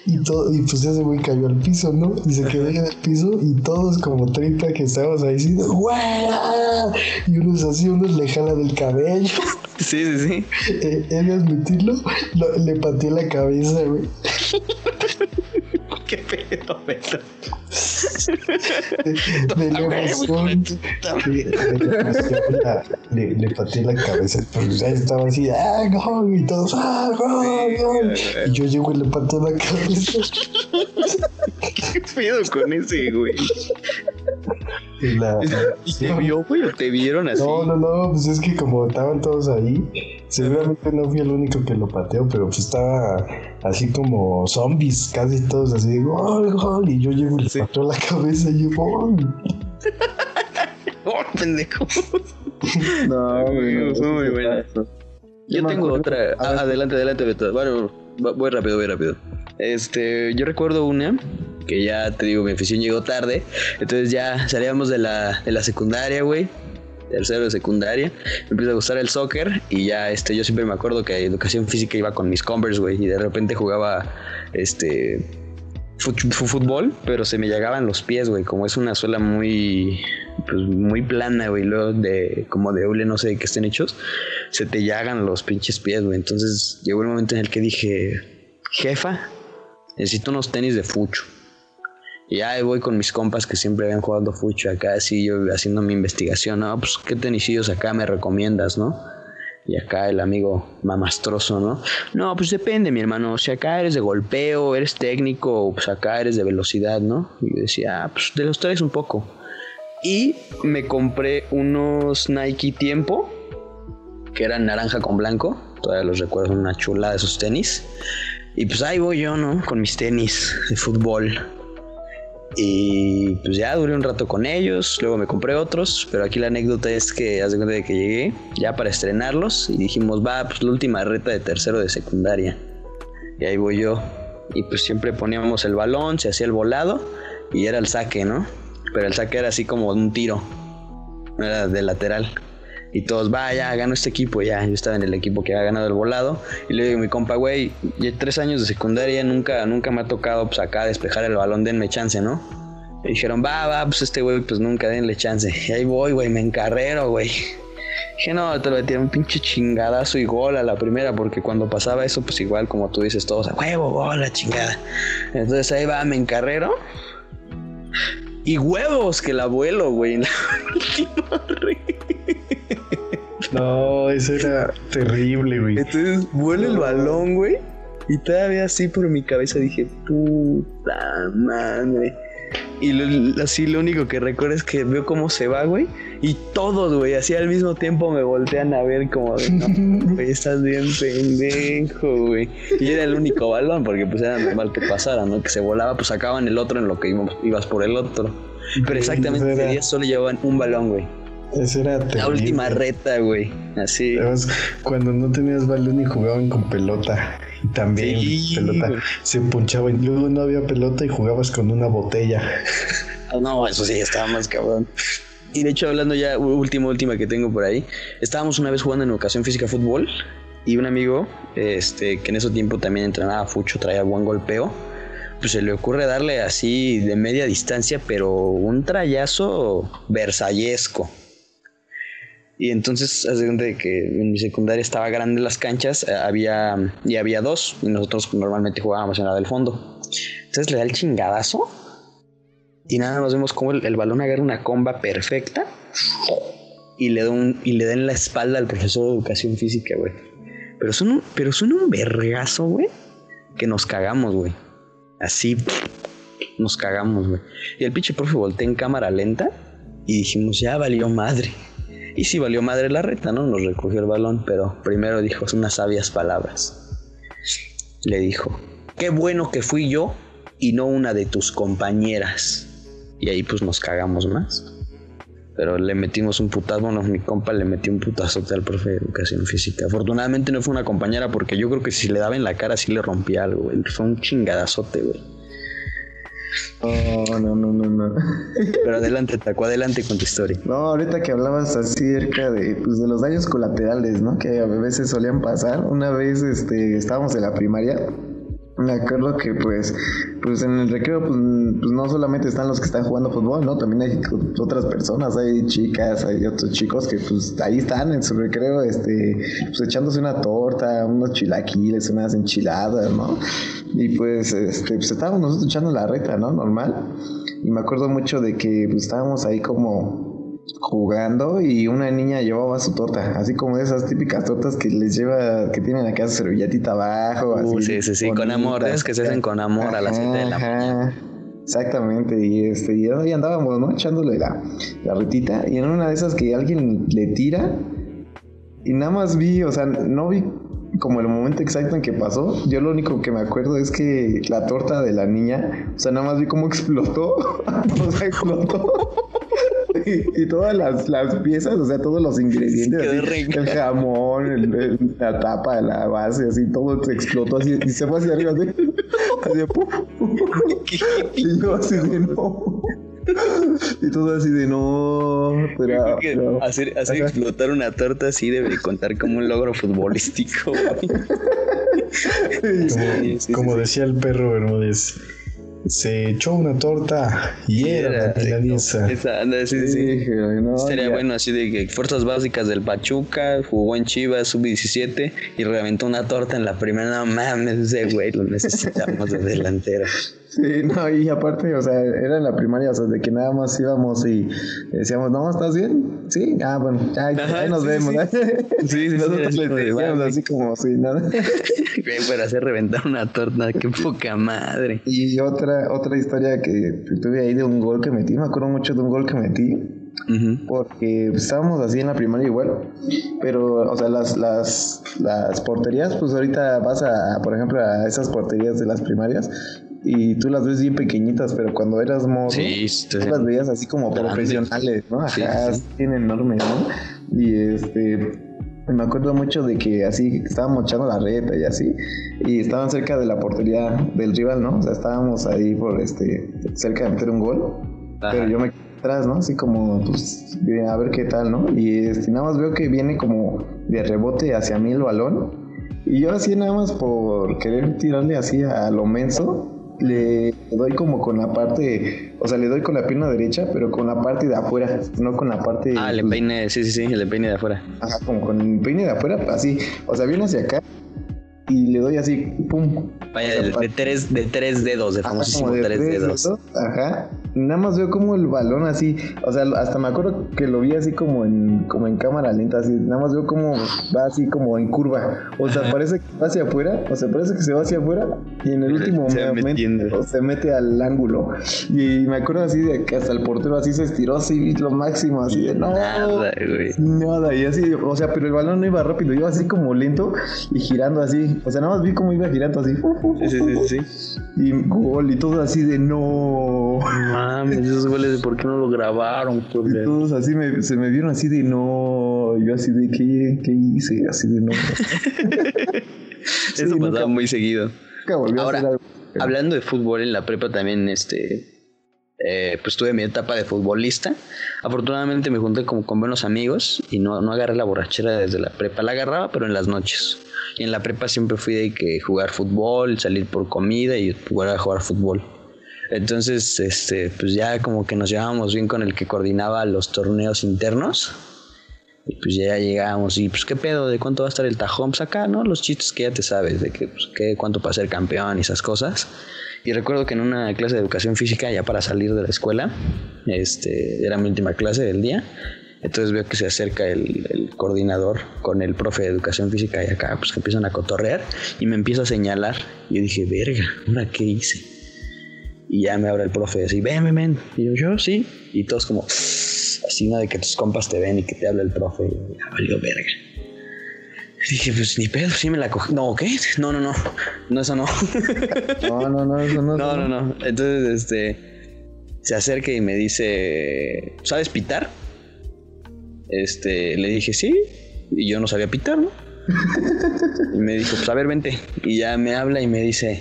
y todo, y pues ese güey cayó al piso, ¿no? Y se quedó en el piso y todos como 30 que estábamos ahí diciendo, ¡Güey! Y unos así, unos le jala del cabello. *laughs* Sí, sí, sí. Eh, él admitirlo, le pateó la cabeza, güey. *laughs* Qué pedo, pedo. *laughs* De, la emoción, le, le pateé la cabeza, pero ya estaba así, ¡ah, gol! Y todos, ¡ah, gol, gol! Y yo llego y le pateo la cabeza. *laughs* ¿Qué pedo con ese, güey? Y, la, *laughs* ¿Y te vio, güey, o te vieron así? No, no, no, pues es que como estaban todos ahí, seguramente no fui el único que lo pateó, pero pues estaba así como zombies, casi todos así, gol, gol, y yo llego y le pateo la cabeza y yo, gol. *laughs* ¡Oh, pendejo! *laughs* no, güey, son muy buenas. Yo tengo otra. Ah, adelante, adelante, Beto. Bueno, voy rápido, voy rápido. Este, yo recuerdo una que ya te digo, mi afición llegó tarde. Entonces ya salíamos de la, de la secundaria, güey. Tercero de secundaria. Me empieza a gustar el soccer. Y ya, este, yo siempre me acuerdo que educación física iba con mis Converse, güey. Y de repente jugaba, este, fútbol, pero se me llegaban los pies, güey. Como es una suela muy, pues, muy plana, güey. Luego de, como de hule, no sé de qué estén hechos. Se te llagan los pinches pies, güey. Entonces llegó el momento en el que dije, jefa, necesito unos tenis de fucho. Y ahí voy con mis compas que siempre habían jugado fucho acá, así yo haciendo mi investigación, no, pues qué tenisillos acá me recomiendas, ¿no? Y acá el amigo mamastroso, ¿no? No, pues depende, mi hermano. Si acá eres de golpeo, eres técnico, pues acá eres de velocidad, ¿no? Y yo decía, ah, pues de los tres un poco. Y me compré unos Nike Tiempo, que eran naranja con blanco. Todavía los recuerdo, una chula de esos tenis. Y pues ahí voy yo, ¿no? Con mis tenis de fútbol. Y pues ya duré un rato con ellos, luego me compré otros, pero aquí la anécdota es que hace cuenta de que llegué ya para estrenarlos y dijimos, va, pues la última reta de tercero de secundaria. Y ahí voy yo. Y pues siempre poníamos el balón, se hacía el volado y era el saque, ¿no? Pero el saque era así como un tiro, era de lateral. Y todos, vaya, ganó este equipo, ya. Yo estaba en el equipo que había ganado el volado. Y le digo a mi compa, güey, ya tres años de secundaria, nunca, nunca me ha tocado pues acá despejar el balón, denme chance, ¿no? Y dijeron, va, va, pues este güey, pues nunca denle chance. Y ahí voy, güey, me encarrero, güey. Dije, no, te lo metí un pinche chingadazo y gol a la primera, porque cuando pasaba eso, pues igual como tú dices, todos a huevo, gol, la chingada. Entonces ahí va, me encarrero. Y huevos que la vuelo, güey, en *laughs* la última no, eso era terrible, güey. Entonces vuelo el balón, güey. Y todavía así por mi cabeza dije, puta madre. Y así lo único que recuerdo es que veo cómo se va, güey. Y todos, güey, así al mismo tiempo me voltean a ver como de, no, *laughs* güey, estás bien pendejo, güey. Y era el único balón, porque pues era normal que pasara, ¿no? Que se volaba, pues sacaban el otro en lo que ibas por el otro. Pero exactamente ese día solo llevaban un balón, güey. Eso era La última reta, güey. Así. Cuando no tenías balón y jugaban con pelota. Y también pelota. Se punchaba. Y luego no había pelota y jugabas con una botella. *laughs* No, eso sí, estaba más cabrón. Y de hecho, hablando ya, última, última que tengo por ahí. Estábamos una vez jugando en educación física fútbol. Y un amigo, este, que en ese tiempo también entrenaba fucho, traía buen golpeo pues se le ocurre darle así de media distancia, pero un trayazo versallesco. Y entonces, hace que en mi secundaria estaba grande las canchas, eh, había, y había dos, y nosotros normalmente jugábamos en la del fondo. Entonces le da el chingadazo, y nada más vemos como el, balón agarra una comba perfecta, y le, da un, y le da en la espalda al profesor de educación física, güey. Pero son un, pero son un vergazo, güey, que nos cagamos, güey. Así nos cagamos, güey. Y el pinche profe voltea en cámara lenta y dijimos, ya valió madre. Y sí valió madre la reta, ¿no? Nos recogió el balón, pero primero dijo unas sabias palabras. Le dijo, qué bueno que fui yo y no una de tus compañeras. Y ahí pues nos cagamos más. Pero le metimos un putazo, bueno, mi compa le metió un putazote al profe de educación física. Afortunadamente no fue una compañera porque yo creo que si le daba en la cara sí le rompía algo, güey. Fue un chingadazote, güey. Oh, no, no, no, no. *laughs* Pero adelante, Taco, adelante con tu historia. No, ahorita que hablabas acerca de, pues, de los daños colaterales, ¿no? Que a veces solían pasar. Una vez este, estábamos en la primaria me acuerdo que pues, pues en el recreo pues, pues, no solamente están los que están jugando fútbol, ¿no? También hay otras personas, hay chicas, hay otros chicos que pues ahí están en su recreo, este, pues echándose una torta, unos chilaquiles, unas enchiladas, ¿no? Y pues, este, pues estábamos nosotros echando la reta, ¿no? Normal. Y me acuerdo mucho de que pues, estábamos ahí como jugando y una niña llevaba su torta, así como esas típicas tortas que les lleva, que tienen acá su servilletita abajo. Uh, sí, sí, sí, con amor, es que se hacen con amor a las 7 de la mañana. Exactamente, y este, y ahí andábamos, ¿no? Echándole la, la retita, y en una de esas que alguien le tira, y nada más vi, o sea, no vi como el momento exacto en que pasó. Yo lo único que me acuerdo es que la torta de la niña, o sea, nada más vi cómo explotó. *laughs* o sea, explotó. *laughs* y, todas las, las, piezas, o sea, todos los ingredientes, el jamón, la tapa, la base, así, todo se explotó así y se fue hacia arriba, así, *laughs* y yo así de no. Y todo así de no. Pero, hacer, hacer explotar una torta así debe contar como un logro futbolístico. *laughs* como, decía el perro Bermúdez se echó una torta y era, milanesa. sí, sí. Sería bueno así de que fuerzas básicas del Pachuca, jugó en Chivas sub-17 y reventó una torta en la primera. No mames, ese güey lo necesitamos de delantero. Sí, no, y aparte, o sea, era en la primaria, o sea, de que nada más íbamos y decíamos, no, ¿estás bien? Sí, ah, bueno, ya, ahí nos vemos. Sí, *laughs* sí, nosotros le decíamos así como si nada. *laughs* Para hacer reventar una torta, qué poca madre. Y otra, otra historia que tuve ahí de un gol que metí, me acuerdo mucho de un gol que metí. Porque estábamos así en la primaria igual, pero, o sea, las, las, las porterías, pues ahorita vas a, por ejemplo, a esas porterías de las primarias y tú las ves bien pequeñitas, pero cuando eras mozo, las veías así como profesionales, ¿no? Ajá, tienen enormes, ¿no? Y este me acuerdo mucho de que así estábamos echando la reta y así, y estaban cerca de la portería del rival, ¿no? O sea, estábamos ahí por este, cerca de meter un gol, pero yo me quedé atrás, ¿no? Así como, pues, a ver qué tal, ¿no? Y este, nada más veo que viene como de rebote hacia mí el balón, y yo así nada más por querer tirarle así a lo menso, le doy como con la parte, o sea, le doy con la pierna derecha, pero con la parte de afuera, no con la parte. Ah, el peine, sí, sí, sí, el peine de afuera. Ajá, como con el peine de afuera, así, o sea, viene hacia acá y le doy así, pum. Vaya, de, tres, de tres dedos, de famosísimo de tres, dedos. Ajá. Nada más veo como el balón así, o sea, hasta me acuerdo que lo vi así como en, como en cámara lenta, así, nada más veo como va así como en curva. O sea, parece que va hacia afuera, o sea, parece que se va hacia afuera y en el *laughs* último momento se mete al ángulo. Y me acuerdo así de que hasta el portero así se estiró así lo máximo, así de no. Nada, güey. Nada, y así, o sea, pero el balón no iba rápido, iba así como lento y girando así. O sea, nada más vi cómo iba girando así. Sí, sí, sí, sí. Y gol y todo así de no. Mames, esos goles de por qué no lo grabaron, Y todos así me, se me vieron así de no. Y yo así de qué, qué hice, así de no. *laughs* Eso pasaba muy seguido. Ahora, hablando de fútbol en la prepa también, este. Eh, pues tuve mi etapa de futbolista. Afortunadamente me junté como con buenos amigos y no, no agarré la borrachera desde la prepa. La agarraba, pero en las noches. En la prepa siempre fui de que jugar fútbol, salir por comida y jugar a jugar fútbol. Entonces, este, pues ya como que nos llevábamos bien con el que coordinaba los torneos internos. Y pues ya llegábamos y pues qué pedo, de cuánto va a estar el tajón, pues acá, ¿no? Los chistes que ya te sabes, de que pues, qué, cuánto para ser campeón y esas cosas. Y recuerdo que en una clase de educación física, ya para salir de la escuela, este, era mi última clase del día, Entonces veo que se acerca el, coordinador con el profe de educación física y acá pues empiezan a cotorrear y me empieza a señalar. Y yo dije, verga, ¿ahora qué hice? Y ya me abre el profe y dice, ven, ven, ven. Y yo, yo, sí. Y todos como, así, ¿no? De que tus compas te ven y que te habla el profe. Y ya valió verga. Dije, pues ni pedo, sí me la cogí. No, ¿qué? No, no, no. No, eso no. no, no, no, eso no. *laughs* No, no, no. Entonces, este. Se acerca y me dice, ¿sabes pitar? Este, le dije, sí. Y yo no sabía pitar, ¿no? *laughs* y me dijo, pues a ver, vente. Y ya me habla y me dice,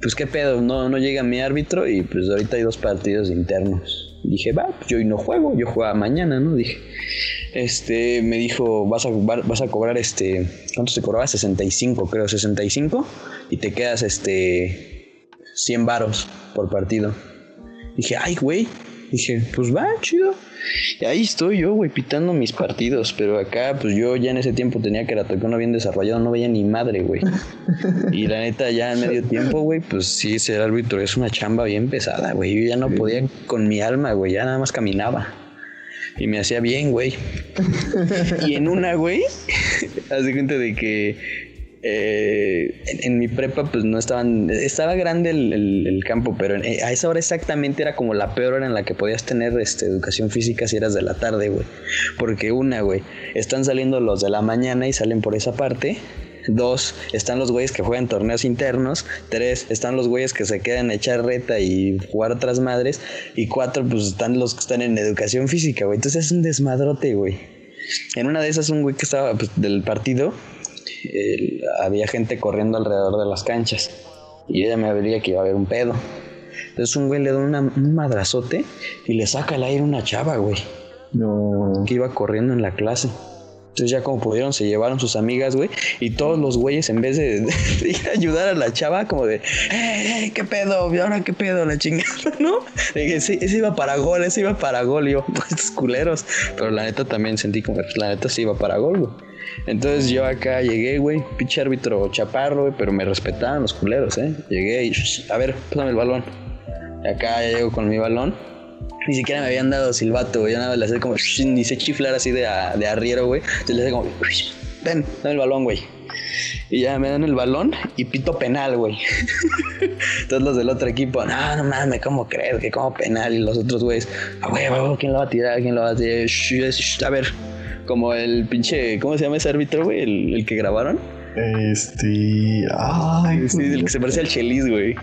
pues qué pedo, no, no llega mi árbitro y pues ahorita hay dos partidos internos. dije, va, pues yo hoy no juego, yo juego mañana, ¿no? Dije, este, me dijo, vas a, vas a cobrar este, ¿cuánto te cobraba? 65, creo, 65. Y te quedas, este, 100 varos por partido. Dije, ay, güey. Dije, pues va, chido. Y ahí estoy yo, güey, pitando mis partidos. Pero acá, pues yo ya en ese tiempo tenía que que uno bien desarrollado, no veía ni madre, güey. *laughs* Y la neta, ya en medio tiempo, güey, pues sí, ser árbitro es una chamba bien pesada, güey. Yo ya no podía con mi alma, güey, ya nada más caminaba. Y me hacía bien, güey. y en una, güey, *laughs* haz de cuenta de que eh, en, mi prepa pues no estaban, estaba grande el, campo, pero a esa hora exactamente era como la peor hora en la que podías tener este, educación física si eras de la tarde, güey. Porque una, güey, están saliendo los de la mañana y salen por esa parte Dos, están los güeyes que juegan torneos internos. Tres, están los güeyes que se quedan a echar reta y jugar otras madres. Y cuatro, pues están los que están en educación física, güey. Entonces es un desmadrote, güey. En una de esas, un güey que estaba pues, del partido, había gente corriendo alrededor de las canchas. Y ella me vería que iba a haber un pedo. Entonces un güey le da un madrazote y le saca al aire una chava, güey. No. Que iba corriendo en la clase. Entonces ya como pudieron, se llevaron sus amigas, güey. Y todos los güeyes, en vez de, *laughs* ir a ayudar a la chava, como de, ¡eh, qué pedo! ¿Y ahora qué pedo? La chingada, *laughs* ¿no? Dije, sí, ese iba para gol, ese iba para gol. Y yo, *laughs* pues estos culeros. Pero la neta también sentí como la neta sí iba para gol, güey. Entonces yo acá llegué, güey, pinche árbitro chaparro, güey, pero me respetaban los culeros, ¿eh? Llegué y, a ver, pásame el balón. Y acá ya llego con mi balón ni siquiera me habían dado silbato, güey. Yo nada le hacía como, ni sé chiflar así de, de arriero, güey. Yo le hacía como, ven, dame el balón, güey. Y ya me dan el balón y pito penal, güey. *laughs* Todos los del otro equipo, no, no mames, ¿cómo crees que como penal? Y los otros güeyes, güey, güey, ¿quién lo va a tirar? ¿Quién lo va a tirar? a ver, como el pinche, ¿cómo se llama ese árbitro, güey? El, el que grabaron. Este. Ay, sí, el que se parece al Chelis, güey.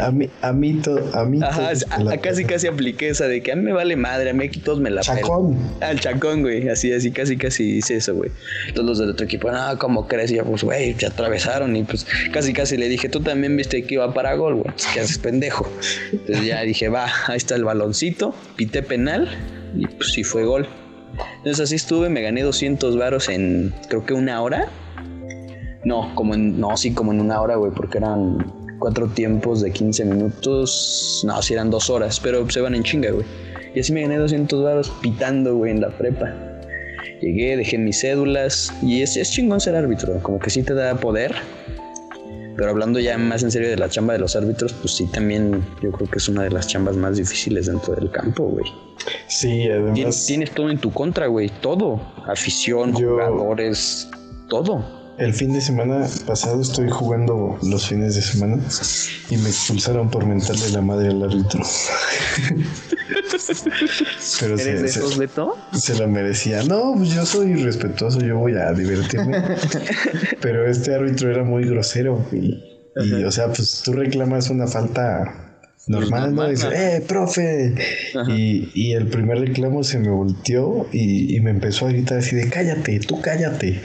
A mí, a mí, a mí Ajá, a, casi casi apliqué esa de que a mí me vale madre, a mí aquí todos me la Chacón. Al chacón, güey. Así, así, casi, casi hice eso, güey. Todos los del otro equipo, no, ¿cómo crees? Y yo, pues, güey, se atravesaron y pues casi, casi le dije, tú también viste que iba para gol, güey. ¿Qué haces, pendejo? Entonces ya dije, va, ahí está el baloncito, pité penal y pues sí fue gol. Entonces así estuve, me gané 200 varos en creo que una hora. No, como en, no, sí, como en una hora, güey, porque eran cuatro tiempos de 15 minutos. No, si eran dos horas, pero se van en chinga, güey. Y así me gané 200 baros pitando, güey, en la prepa. Llegué, dejé mis cédulas y es, es chingón ser árbitro, como que sí te da poder. Pero hablando ya más en serio de la chamba de los árbitros, pues sí, también yo creo que es una de las chambas más difíciles dentro del campo, güey. Sí, además. Tienes, todo en tu contra, güey. Todo. Afición, jugadores, todo. El fin de semana pasado estoy jugando los fines de semana y me expulsaron por mentarle la madre al árbitro. *laughs* Pero ¿Eres se, de? Se la merecía. No, pues yo soy respetuoso, yo voy a divertirme. *laughs* Pero este árbitro era muy grosero y, y o sea, pues tú reclamas una falta normal, ¿no? Dice, ¡eh, profe! Y, y, el primer reclamo se me volteó y, y, me empezó a gritar así de, cállate, tú cállate.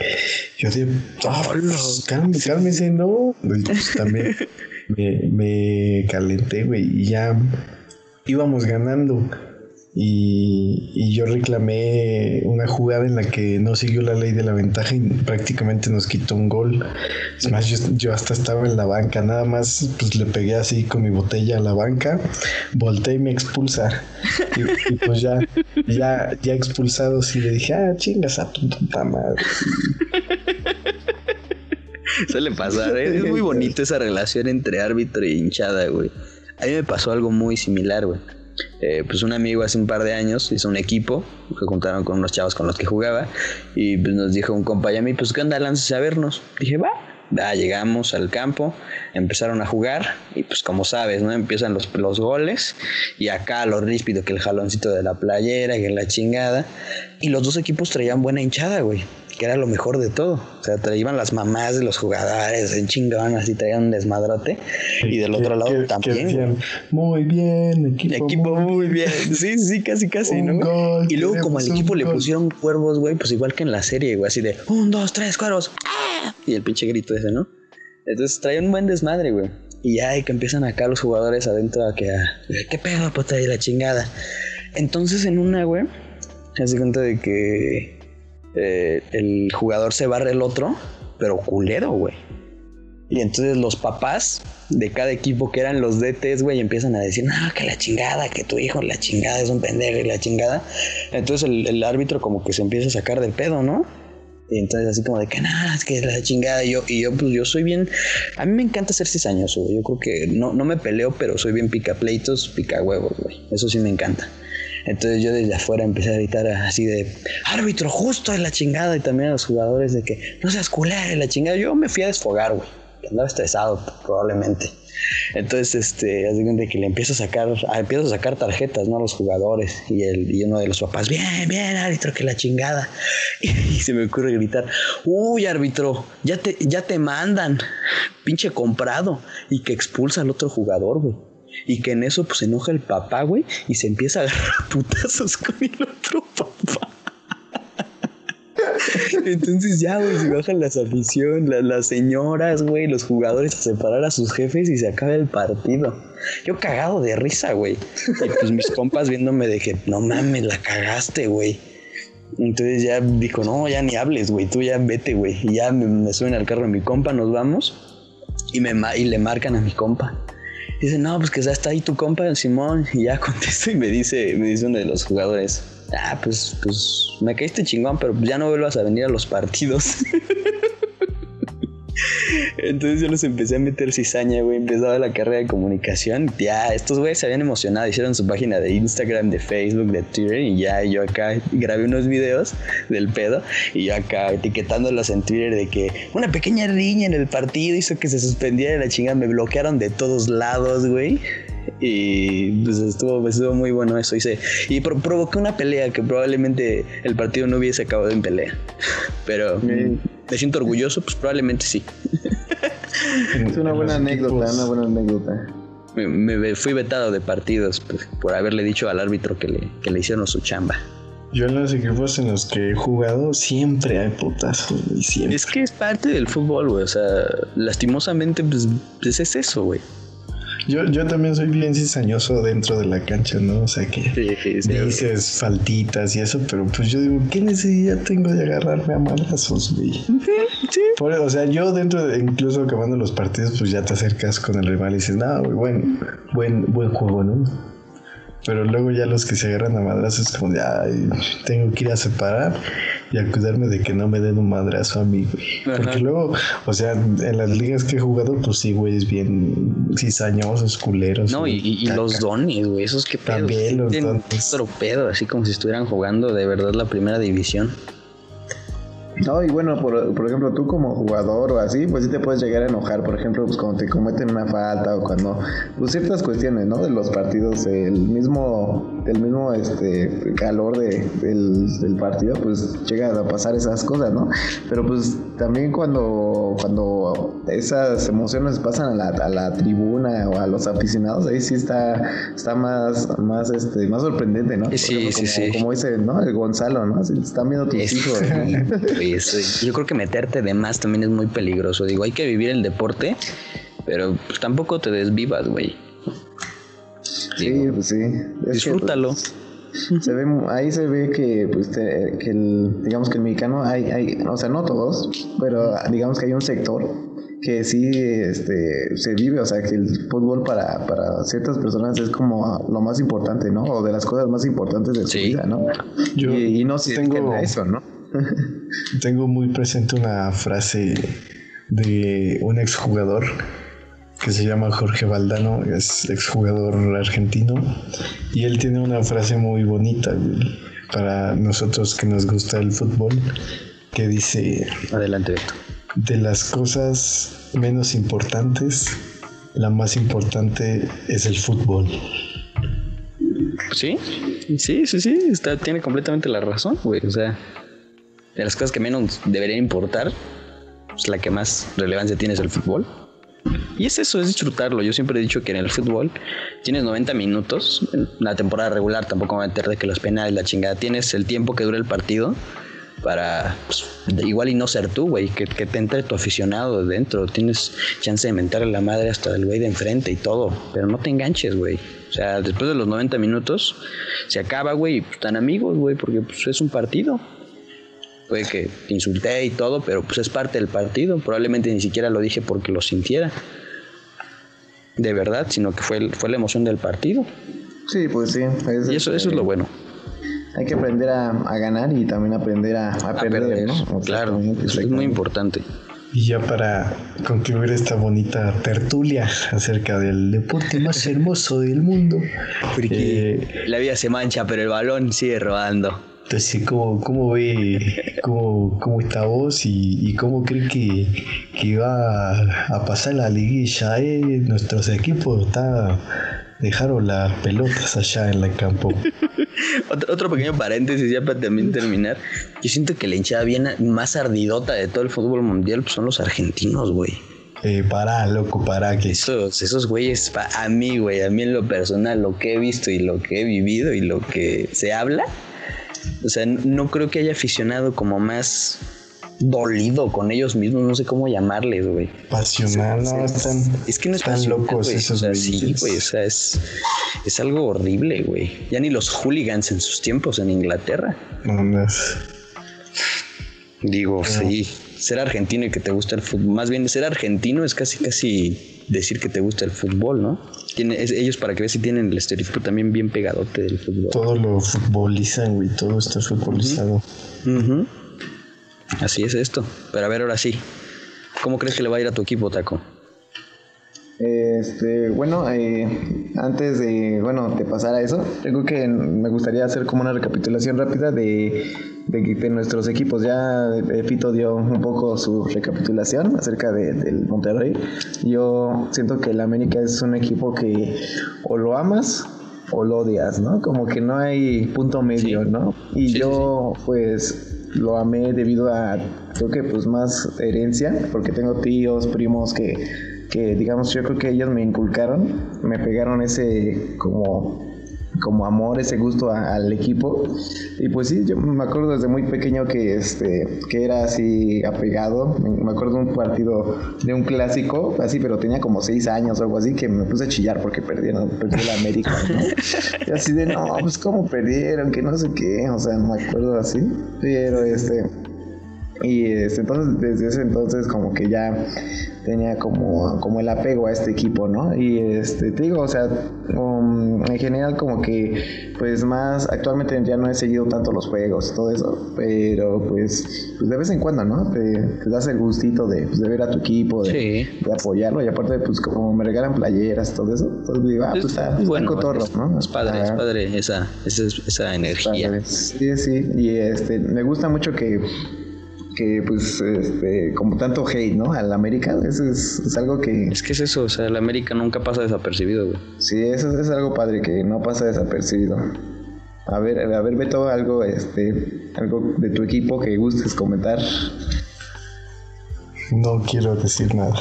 Yo dije, oh, pues, cálmese, cálmese, no. pues también *laughs* me, me calenté, güey, y ya íbamos ganando. Y, yo reclamé una jugada en la que no siguió la ley de la ventaja y prácticamente nos quitó un gol. Es más, yo, hasta estaba en la banca, nada más pues le pegué así con mi botella a la banca, volteé y me expulsa. Y, pues ya, ya, ya expulsado, sí le dije, ah, chingas a tu puta madre. Suele pasar, ¿eh? es muy bonito esa relación entre árbitro y hinchada, güey. A mí me pasó algo muy similar, güey eh, pues un amigo hace un par de años hizo un equipo que juntaron con unos chavos con los que jugaba y pues nos dijo un compa y a mí, pues qué onda, lánzese a vernos. Dije, va, llegamos al campo, empezaron a jugar y pues como sabes, ¿no? Empiezan los, los goles y acá lo ríspido que el jaloncito de la playera, que la chingada. Y los dos equipos traían buena hinchada, güey que era lo mejor de todo. O sea, traían las mamás de los jugadores en chingaban así, traían un desmadrote. y del otro lado también. muy bien, equipo. Equipo muy, bien. Sí, sí, casi, casi, ¿no? y luego, como al equipo le pusieron cuervos, güey, pues igual que en la serie, güey, así de un, dos, tres, cuervos. Y el pinche grito ese, ¿no? Entonces traían un buen desmadre, güey. Y ya que empiezan acá los jugadores adentro a que, ¿qué pedo, puta? Y la chingada. Entonces en una, güey, se hace cuenta de que eh, el jugador se barre el otro, pero culero, güey. Y entonces los papás de cada equipo que eran los DTs, güey, empiezan a decir, no, que la chingada, que tu hijo la chingada es un pendejo y la chingada. Entonces el, árbitro como que se empieza a sacar del pedo, ¿no? Y entonces así como de que nada, es que es la chingada. Y yo, y yo, pues yo soy bien. A mí me encanta ser cizañoso, güey. Yo creo que no, no me peleo, pero soy bien pica pleitos, pica huevos, güey. Eso sí me encanta. Entonces yo desde afuera empecé a gritar así de árbitro justo en la chingada y también a los jugadores de que no seas culera en la chingada. Yo me fui a desfogar, güey. Andaba estresado probablemente. Entonces, este, de que le empiezo a sacar, empiezo a sacar tarjetas, ¿no? A los jugadores y, el, y uno de los papás, bien, bien, árbitro, que la chingada. *laughs* Y, se me ocurre gritar, uy, árbitro, ya te, ya te mandan, pinche comprado, y que expulsa al otro jugador, güey. Y que en eso pues se enoja el papá, güey, y se empieza a agarrar *laughs* putazos con el otro papá. *laughs* Entonces ya, güey, se bajan las aficiones, las, señoras, güey, los jugadores a separar a sus jefes y se acaba el partido. Yo cagado de risa, güey. Y pues mis compas viéndome de que, no mames, la cagaste, güey. Entonces ya dijo, no, ya ni hables, güey, tú ya vete, güey. Y ya me, me, suben al carro de mi compa, nos vamos y, me, y le marcan a mi compa. Dice, no, pues que ya está ahí tu compa, el Simón. Y ya *laughs* contesto y me dice, me dice uno de los jugadores, ah, pues, pues me caíste chingón, pero ya no vuelvas a venir a los partidos. *laughs* Entonces yo los empecé a meter cizaña, güey. Empezaba la carrera de comunicación. Ya, estos güeyes se habían emocionado. Hicieron su página de Instagram, de Facebook, de Twitter. Y ya yo acá grabé unos videos del pedo. Y yo acá etiquetándolos en Twitter de que una pequeña riña en el partido hizo que se suspendiera la chingada. Me bloquearon de todos lados, güey. Y pues estuvo, estuvo muy bueno eso. Hice, y provoqué una pelea que probablemente el partido no hubiese acabado en pelea. *laughs* Pero me siento orgulloso, pues probablemente sí. Es una buena anécdota, una buena anécdota. Me, fui vetado de partidos pues, por haberle dicho al árbitro que le, que le hicieron su chamba. Yo en los equipos en los que he jugado siempre hay putazos, güey, Es que es parte del fútbol, güey. O sea, lastimosamente, pues, pues es eso, güey. Yo, yo también soy bien cizañoso dentro de la cancha, ¿no? O sea que dices faltitas y eso, pero pues yo digo, ¿qué necesidad tengo de agarrarme a madrazos, güey? Sí. o sea, yo dentro de, incluso acabando los partidos, pues ya te acercas con el rival y dices, no, güey, buen, buen, buen juego, ¿no? Pero luego ya los que se agarran a madrazos es como de, ay, tengo que ir a separar y a cuidarme de que no me den un madrazo a mí, güey. Porque luego, o sea, en las ligas que he jugado, pues sí, güey, es bien cizañosos, culeros. No, y, los donis, güey, esos que pedo. También los donis. Otro pedo, así como si estuvieran jugando de verdad la primera división. No, y bueno, por, por, ejemplo, tú como jugador o así, pues sí te puedes llegar a enojar, por ejemplo, pues cuando te cometen una falta o cuando, pues ciertas cuestiones, ¿no? De los partidos, el mismo, el mismo este, calor de, del, partido, pues llega a pasar esas cosas, ¿no? Pero pues también cuando, cuando esas emociones pasan a la, a la tribuna o a los aficionados, ahí sí está, está más, más, este, más sorprendente, ¿no? sí, sí, sí. Como dice, ¿no? El Gonzalo, ¿no? Si están viendo tus hijos. *laughs* *laughs* yo creo que meterte de más también es muy peligroso. Digo, hay que vivir el deporte, pero pues, tampoco te desvivas, güey. Sí, pues sí. disfrútalo. Pues, se ve, ahí se ve que, pues, que el, digamos que el mexicano hay, hay, o sea, no todos, pero digamos que hay un sector que sí este, se vive, o sea, que el fútbol para, para ciertas personas es como lo más importante, ¿no? O de las cosas más importantes de su vida, ¿no? y, no se tengo eso, ¿no? *laughs* Tengo muy presente una frase de un exjugador que se llama Jorge Valdano, es exjugador argentino, y él tiene una frase muy bonita para nosotros que nos gusta el fútbol, que dice... Adelante, Beto. De las cosas menos importantes, la más importante es el fútbol. Sí, sí, sí, sí, está, tiene completamente la razón, güey. O sea, de las cosas que menos deberían importar, pues la que más relevancia tiene es el fútbol. Y es eso, es disfrutarlo. Yo siempre he dicho que en el fútbol tienes 90 minutos, la temporada regular tampoco va a meter de que los penales, la chingada, tienes el tiempo que dura el partido para pues, igual y no ser tú, güey, que, te entre tu aficionado dentro, tienes chance de mentarle la madre hasta el güey de enfrente y todo, pero no te enganches, güey. O sea, después de los 90 minutos se acaba, güey, y pues, están amigos, güey, porque pues, es un partido. Puede que te insulté y todo, pero pues es parte del partido. Probablemente ni siquiera lo dije porque lo sintiera. De verdad, sino que fue, fue la emoción del partido. Sí, pues sí. y eso, eso es lo bueno hay que aprender a, ganar y también aprender a, perder, ¿no? claro, eso es muy importante. Y ya para concluir esta bonita tertulia acerca del deporte más *laughs* hermoso del mundo. Porque eh, la vida se mancha, pero el balón sigue rodando. Entonces, ¿cómo, cómo ve, cómo, cómo está vos y, cómo cree que, que va a pasar la liguilla? Eh? Nuestros equipos está, dejaron las pelotas allá en el campo. *laughs* otro, pequeño paréntesis ya para también terminar. Yo siento que la hinchada bien más ardidota de todo el fútbol mundial pues, son los argentinos, güey. Eh, para, loco, para que. Esos, esos güeyes, a mí, güey, a mí en lo personal, lo que he visto y lo que he vivido y lo que se habla, o sea, no creo que haya aficionado como más dolido con ellos mismos, no sé cómo llamarles, güey. Pasional, no, están, es que no están locos esos o Sí, güey, o sea, es, es algo horrible, güey. Ya ni los hooligans en sus tiempos en Inglaterra. No, Digo, sí, ser argentino y que te gusta el fútbol, más bien ser argentino es casi, casi decir que te gusta el fútbol, ¿no? Tiene, ellos para que veas si tienen el estereotipo también bien pegadote del fútbol. Todo lo futbolizan, güey, todo está futbolizado. Así es esto. Pero a ver, ahora sí. ¿Cómo crees que le va a ir a tu equipo, Taco? Este, bueno, eh, antes de, bueno, de pasar a eso, creo que me gustaría hacer como una recapitulación rápida de, de, nuestros equipos. Ya Fito dio un poco su recapitulación acerca del Monterrey. Yo siento que el América es un equipo que o lo amas o lo odias, ¿no? Como que no hay punto medio, ¿no? Y yo, pues, lo amé debido a, creo que pues más herencia, porque tengo tíos, primos que, que digamos, yo creo que ellos me inculcaron, me pegaron ese como como amor, ese gusto al equipo. Y pues sí, yo me acuerdo desde muy pequeño que, este, que era así apegado. Me acuerdo de un partido de un clásico, así, pero tenía como seis años o algo así, que me puse a chillar porque perdieron, perdió la América, Y así de, no, pues cómo perdieron, que no sé qué, o sea, no me acuerdo así. Pero este... Y este, entonces, desde ese entonces como que ya tenía como, como el apego a este equipo, ¿no? Y este, te digo, o sea, um, en general como que, pues más, actualmente ya no he seguido tanto los juegos y todo eso, pero pues, pues de vez en cuando, ¿no? Te, das el gustito de, pues, de, ver a tu equipo, de, apoyarlo y aparte, pues como me regalan playeras, todo eso, entonces digo, ah, pues está, bueno, cotorro, ¿no? Es padre, es padre esa, esa, esa energía. Sí, sí, y este, me gusta mucho que que pues este, como tanto hate, ¿no? Al América, eso es, algo que... Es que es eso, o sea, el América nunca pasa desapercibido, güey. Sí, eso es algo padre, que no pasa desapercibido. A ver, a ver, Beto, algo, este, algo de tu equipo que gustes comentar. No quiero decir nada.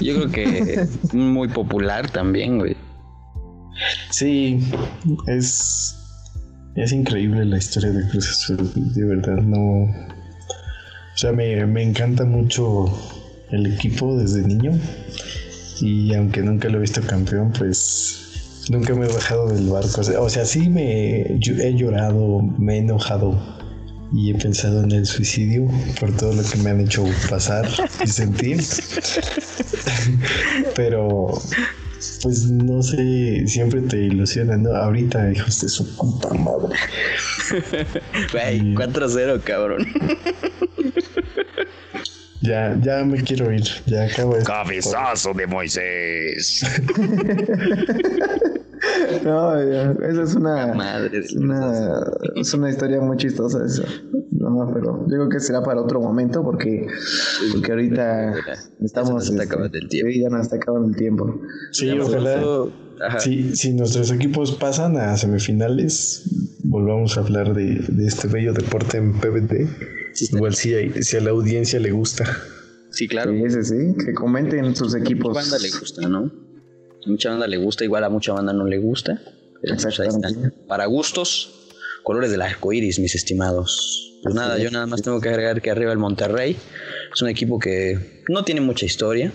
Yo creo que *laughs* muy popular también, güey. Sí, es es increíble la historia de Cruz Azul, de verdad no o sea, me, me encanta mucho el equipo desde niño. Y aunque nunca lo he visto campeón, pues nunca me he bajado del barco. O sea, sí me he llorado, me he enojado y he pensado en el suicidio por todo lo que me han hecho pasar y sentir. *laughs* Pero pues no sé, siempre te ilusiona, ¿no? Ahorita, hijos de su puta madre. *laughs* Güey, 4-0, cabrón. *laughs* Ya, ya me quiero ir. Ya acabo de. Cabezazo de Moisés. *laughs* No, ya, esa es una, Madre es una, es una historia muy chistosa eso. No, pero yo creo que será para otro momento porque, porque ahorita estamos... Ya se nos está este, acabando el tiempo. sí, ya nos está acabando el tiempo. Sí, ojalá. Ajá. Si, si nuestros equipos pasan a semifinales, volvamos a hablar de, de este bello deporte en PBT. Igual si, hay- si a la audiencia le gusta. Sí, claro. Sí, sí, sí, que comenten sus equipos. mucha banda le gusta, ¿no? Mucha banda le gusta, igual a mucha banda no le gusta. Pero pues. Para gustos, colores del arco iris, mis estimados. Pues nada, yo nada más tengo que agregar que arriba el Monterrey es un equipo que no tiene mucha historia.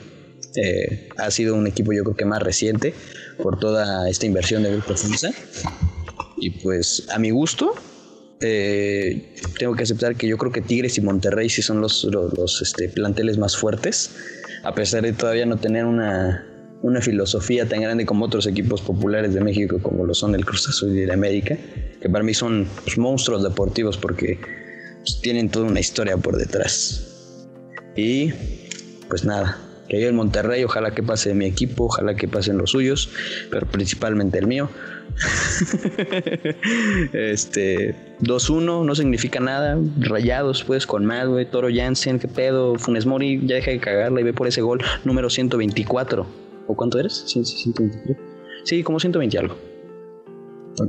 Eh, ha sido un equipo yo creo que más reciente por toda esta inversión de Grupo Fuerza. Y pues a mi gusto, eh, tengo que aceptar que yo creo que Tigres y Monterrey sí son los, los, este, planteles más fuertes, a pesar de todavía no tener una, una filosofía tan grande como otros equipos populares de México, como lo son el Cruz Azul y el América, que para mí son pues, monstruos deportivos porque pues, tienen toda una historia por detrás. Y pues nada, que yo el Monterrey, ojalá que pase mi equipo, ojalá que pasen los suyos, pero principalmente el mío. *laughs* este 2-1 no significa nada. Rayados, pues, con más, güey. Toro Jansen, qué pedo. Funes Mori, ya deja de cagarla y ve por ese gol número 124. ¿O cuánto eres? Sí, sí, 123. Sí, como 120 algo.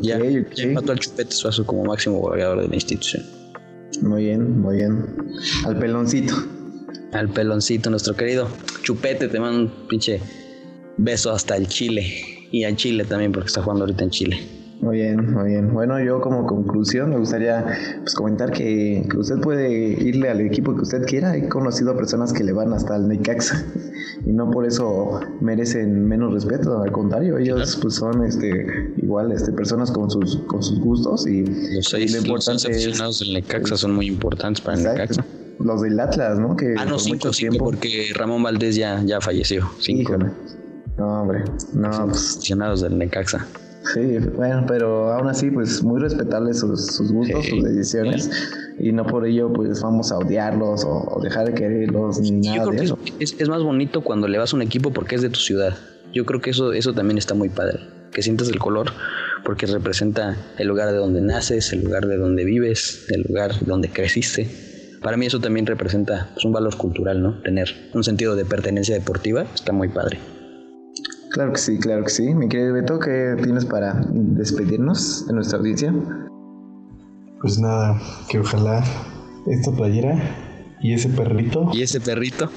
Ya, ok. ya empató al Chupete Suazo como máximo goleador de la institución. Muy bien, muy bien. Al peloncito. Al peloncito, nuestro querido Chupete, te mando un pinche beso hasta el Chile. Y al Chile también, porque está jugando ahorita en Chile. Muy bien, muy bien. Bueno, yo como conclusión me gustaría pues, comentar que, que usted puede irle al equipo que usted quiera. He conocido a personas que le van hasta el Necaxa y no por eso merecen menos respeto. Al contrario, ellos pues son este igual este personas con sus con sus gustos y Los seis, lo los importante aficionados del Necaxa son muy importantes para el. Necaxa. los del Atlas, ¿no? Que Ah, no, por cinco, mucho cinco, tiempo. porque Ramón Valdés ya, ya falleció. Cinco Híjole. No, hombre. No, pues aficionados del Necaxa. Sí, bueno, pero aún así, pues muy respetables sus, sus gustos, Sí, sus decisiones, y no por ello, pues vamos a odiarlos o, o dejar de quererlos ni Yo nada creo de que eso. es, es- es más bonito cuando le vas a un equipo porque es de tu ciudad. Yo creo que eso, eso también está muy padre. Que sientas el color porque representa el lugar de donde naces, el lugar de donde vives, el lugar donde creciste. Para mí eso también representa pues, un valor cultural, ¿no? Tener un sentido de pertenencia deportiva está muy padre. Claro que sí, claro que sí. Mi querido Beto, ¿qué tienes para despedirnos de nuestra audiencia? Pues nada, que ojalá esta playera y ese perrito, Y ese perrito,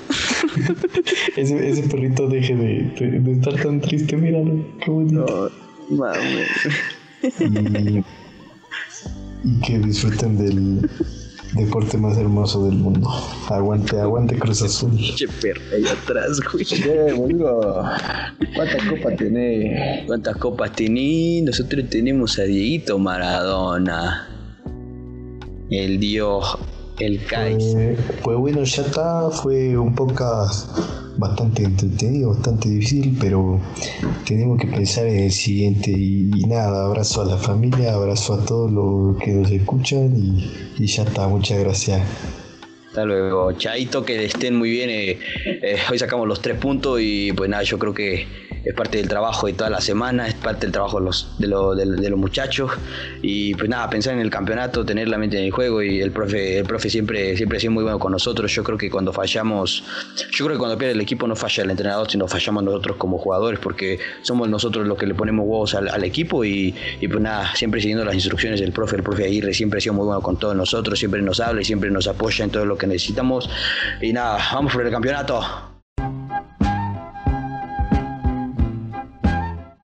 *laughs* ese, ese perrito deje de, de- de estar tan triste, míralo, qué bonito. Y, y que disfruten del deporte más hermoso del mundo. Aguante, aguante Cruz Azul. pinche perro ahí atrás, güey. ¿Qué, amigo? ¿Cuánta copa tiene? ¿Cuántas copas tenés? Nosotros tenemos a Dieguito Maradona. El dios, el Kaiser. Eh, pues bueno, ya está, fue un podcast bastante entretenido, bastante difícil, pero tenemos que pensar en el siguiente y, y nada, abrazo a la familia, abrazo a todos los que nos escuchan y, y ya está, muchas gracias. Hasta luego, Chaito, que estén muy bien. eh, eh, hoy sacamos los tres puntos y pues nada, yo creo que es parte del trabajo de toda la semana, parte del trabajo de los, de, lo- de- de los muchachos. Y pues nada, pensar en el campeonato, tener la mente en el juego y el profe, el profe siempre, siempre ha sido muy bueno con nosotros. Yo creo que cuando fallamos, yo creo que cuando pierde el equipo no falla el entrenador, sino fallamos nosotros como jugadores, porque somos nosotros los que le ponemos huevos al, al equipo y, y pues nada, siempre siguiendo las instrucciones del profe, el profe Aguirre siempre ha sido muy bueno con todos nosotros, siempre nos habla y siempre nos apoya en todo lo que necesitamos. Y nada, vamos por el campeonato.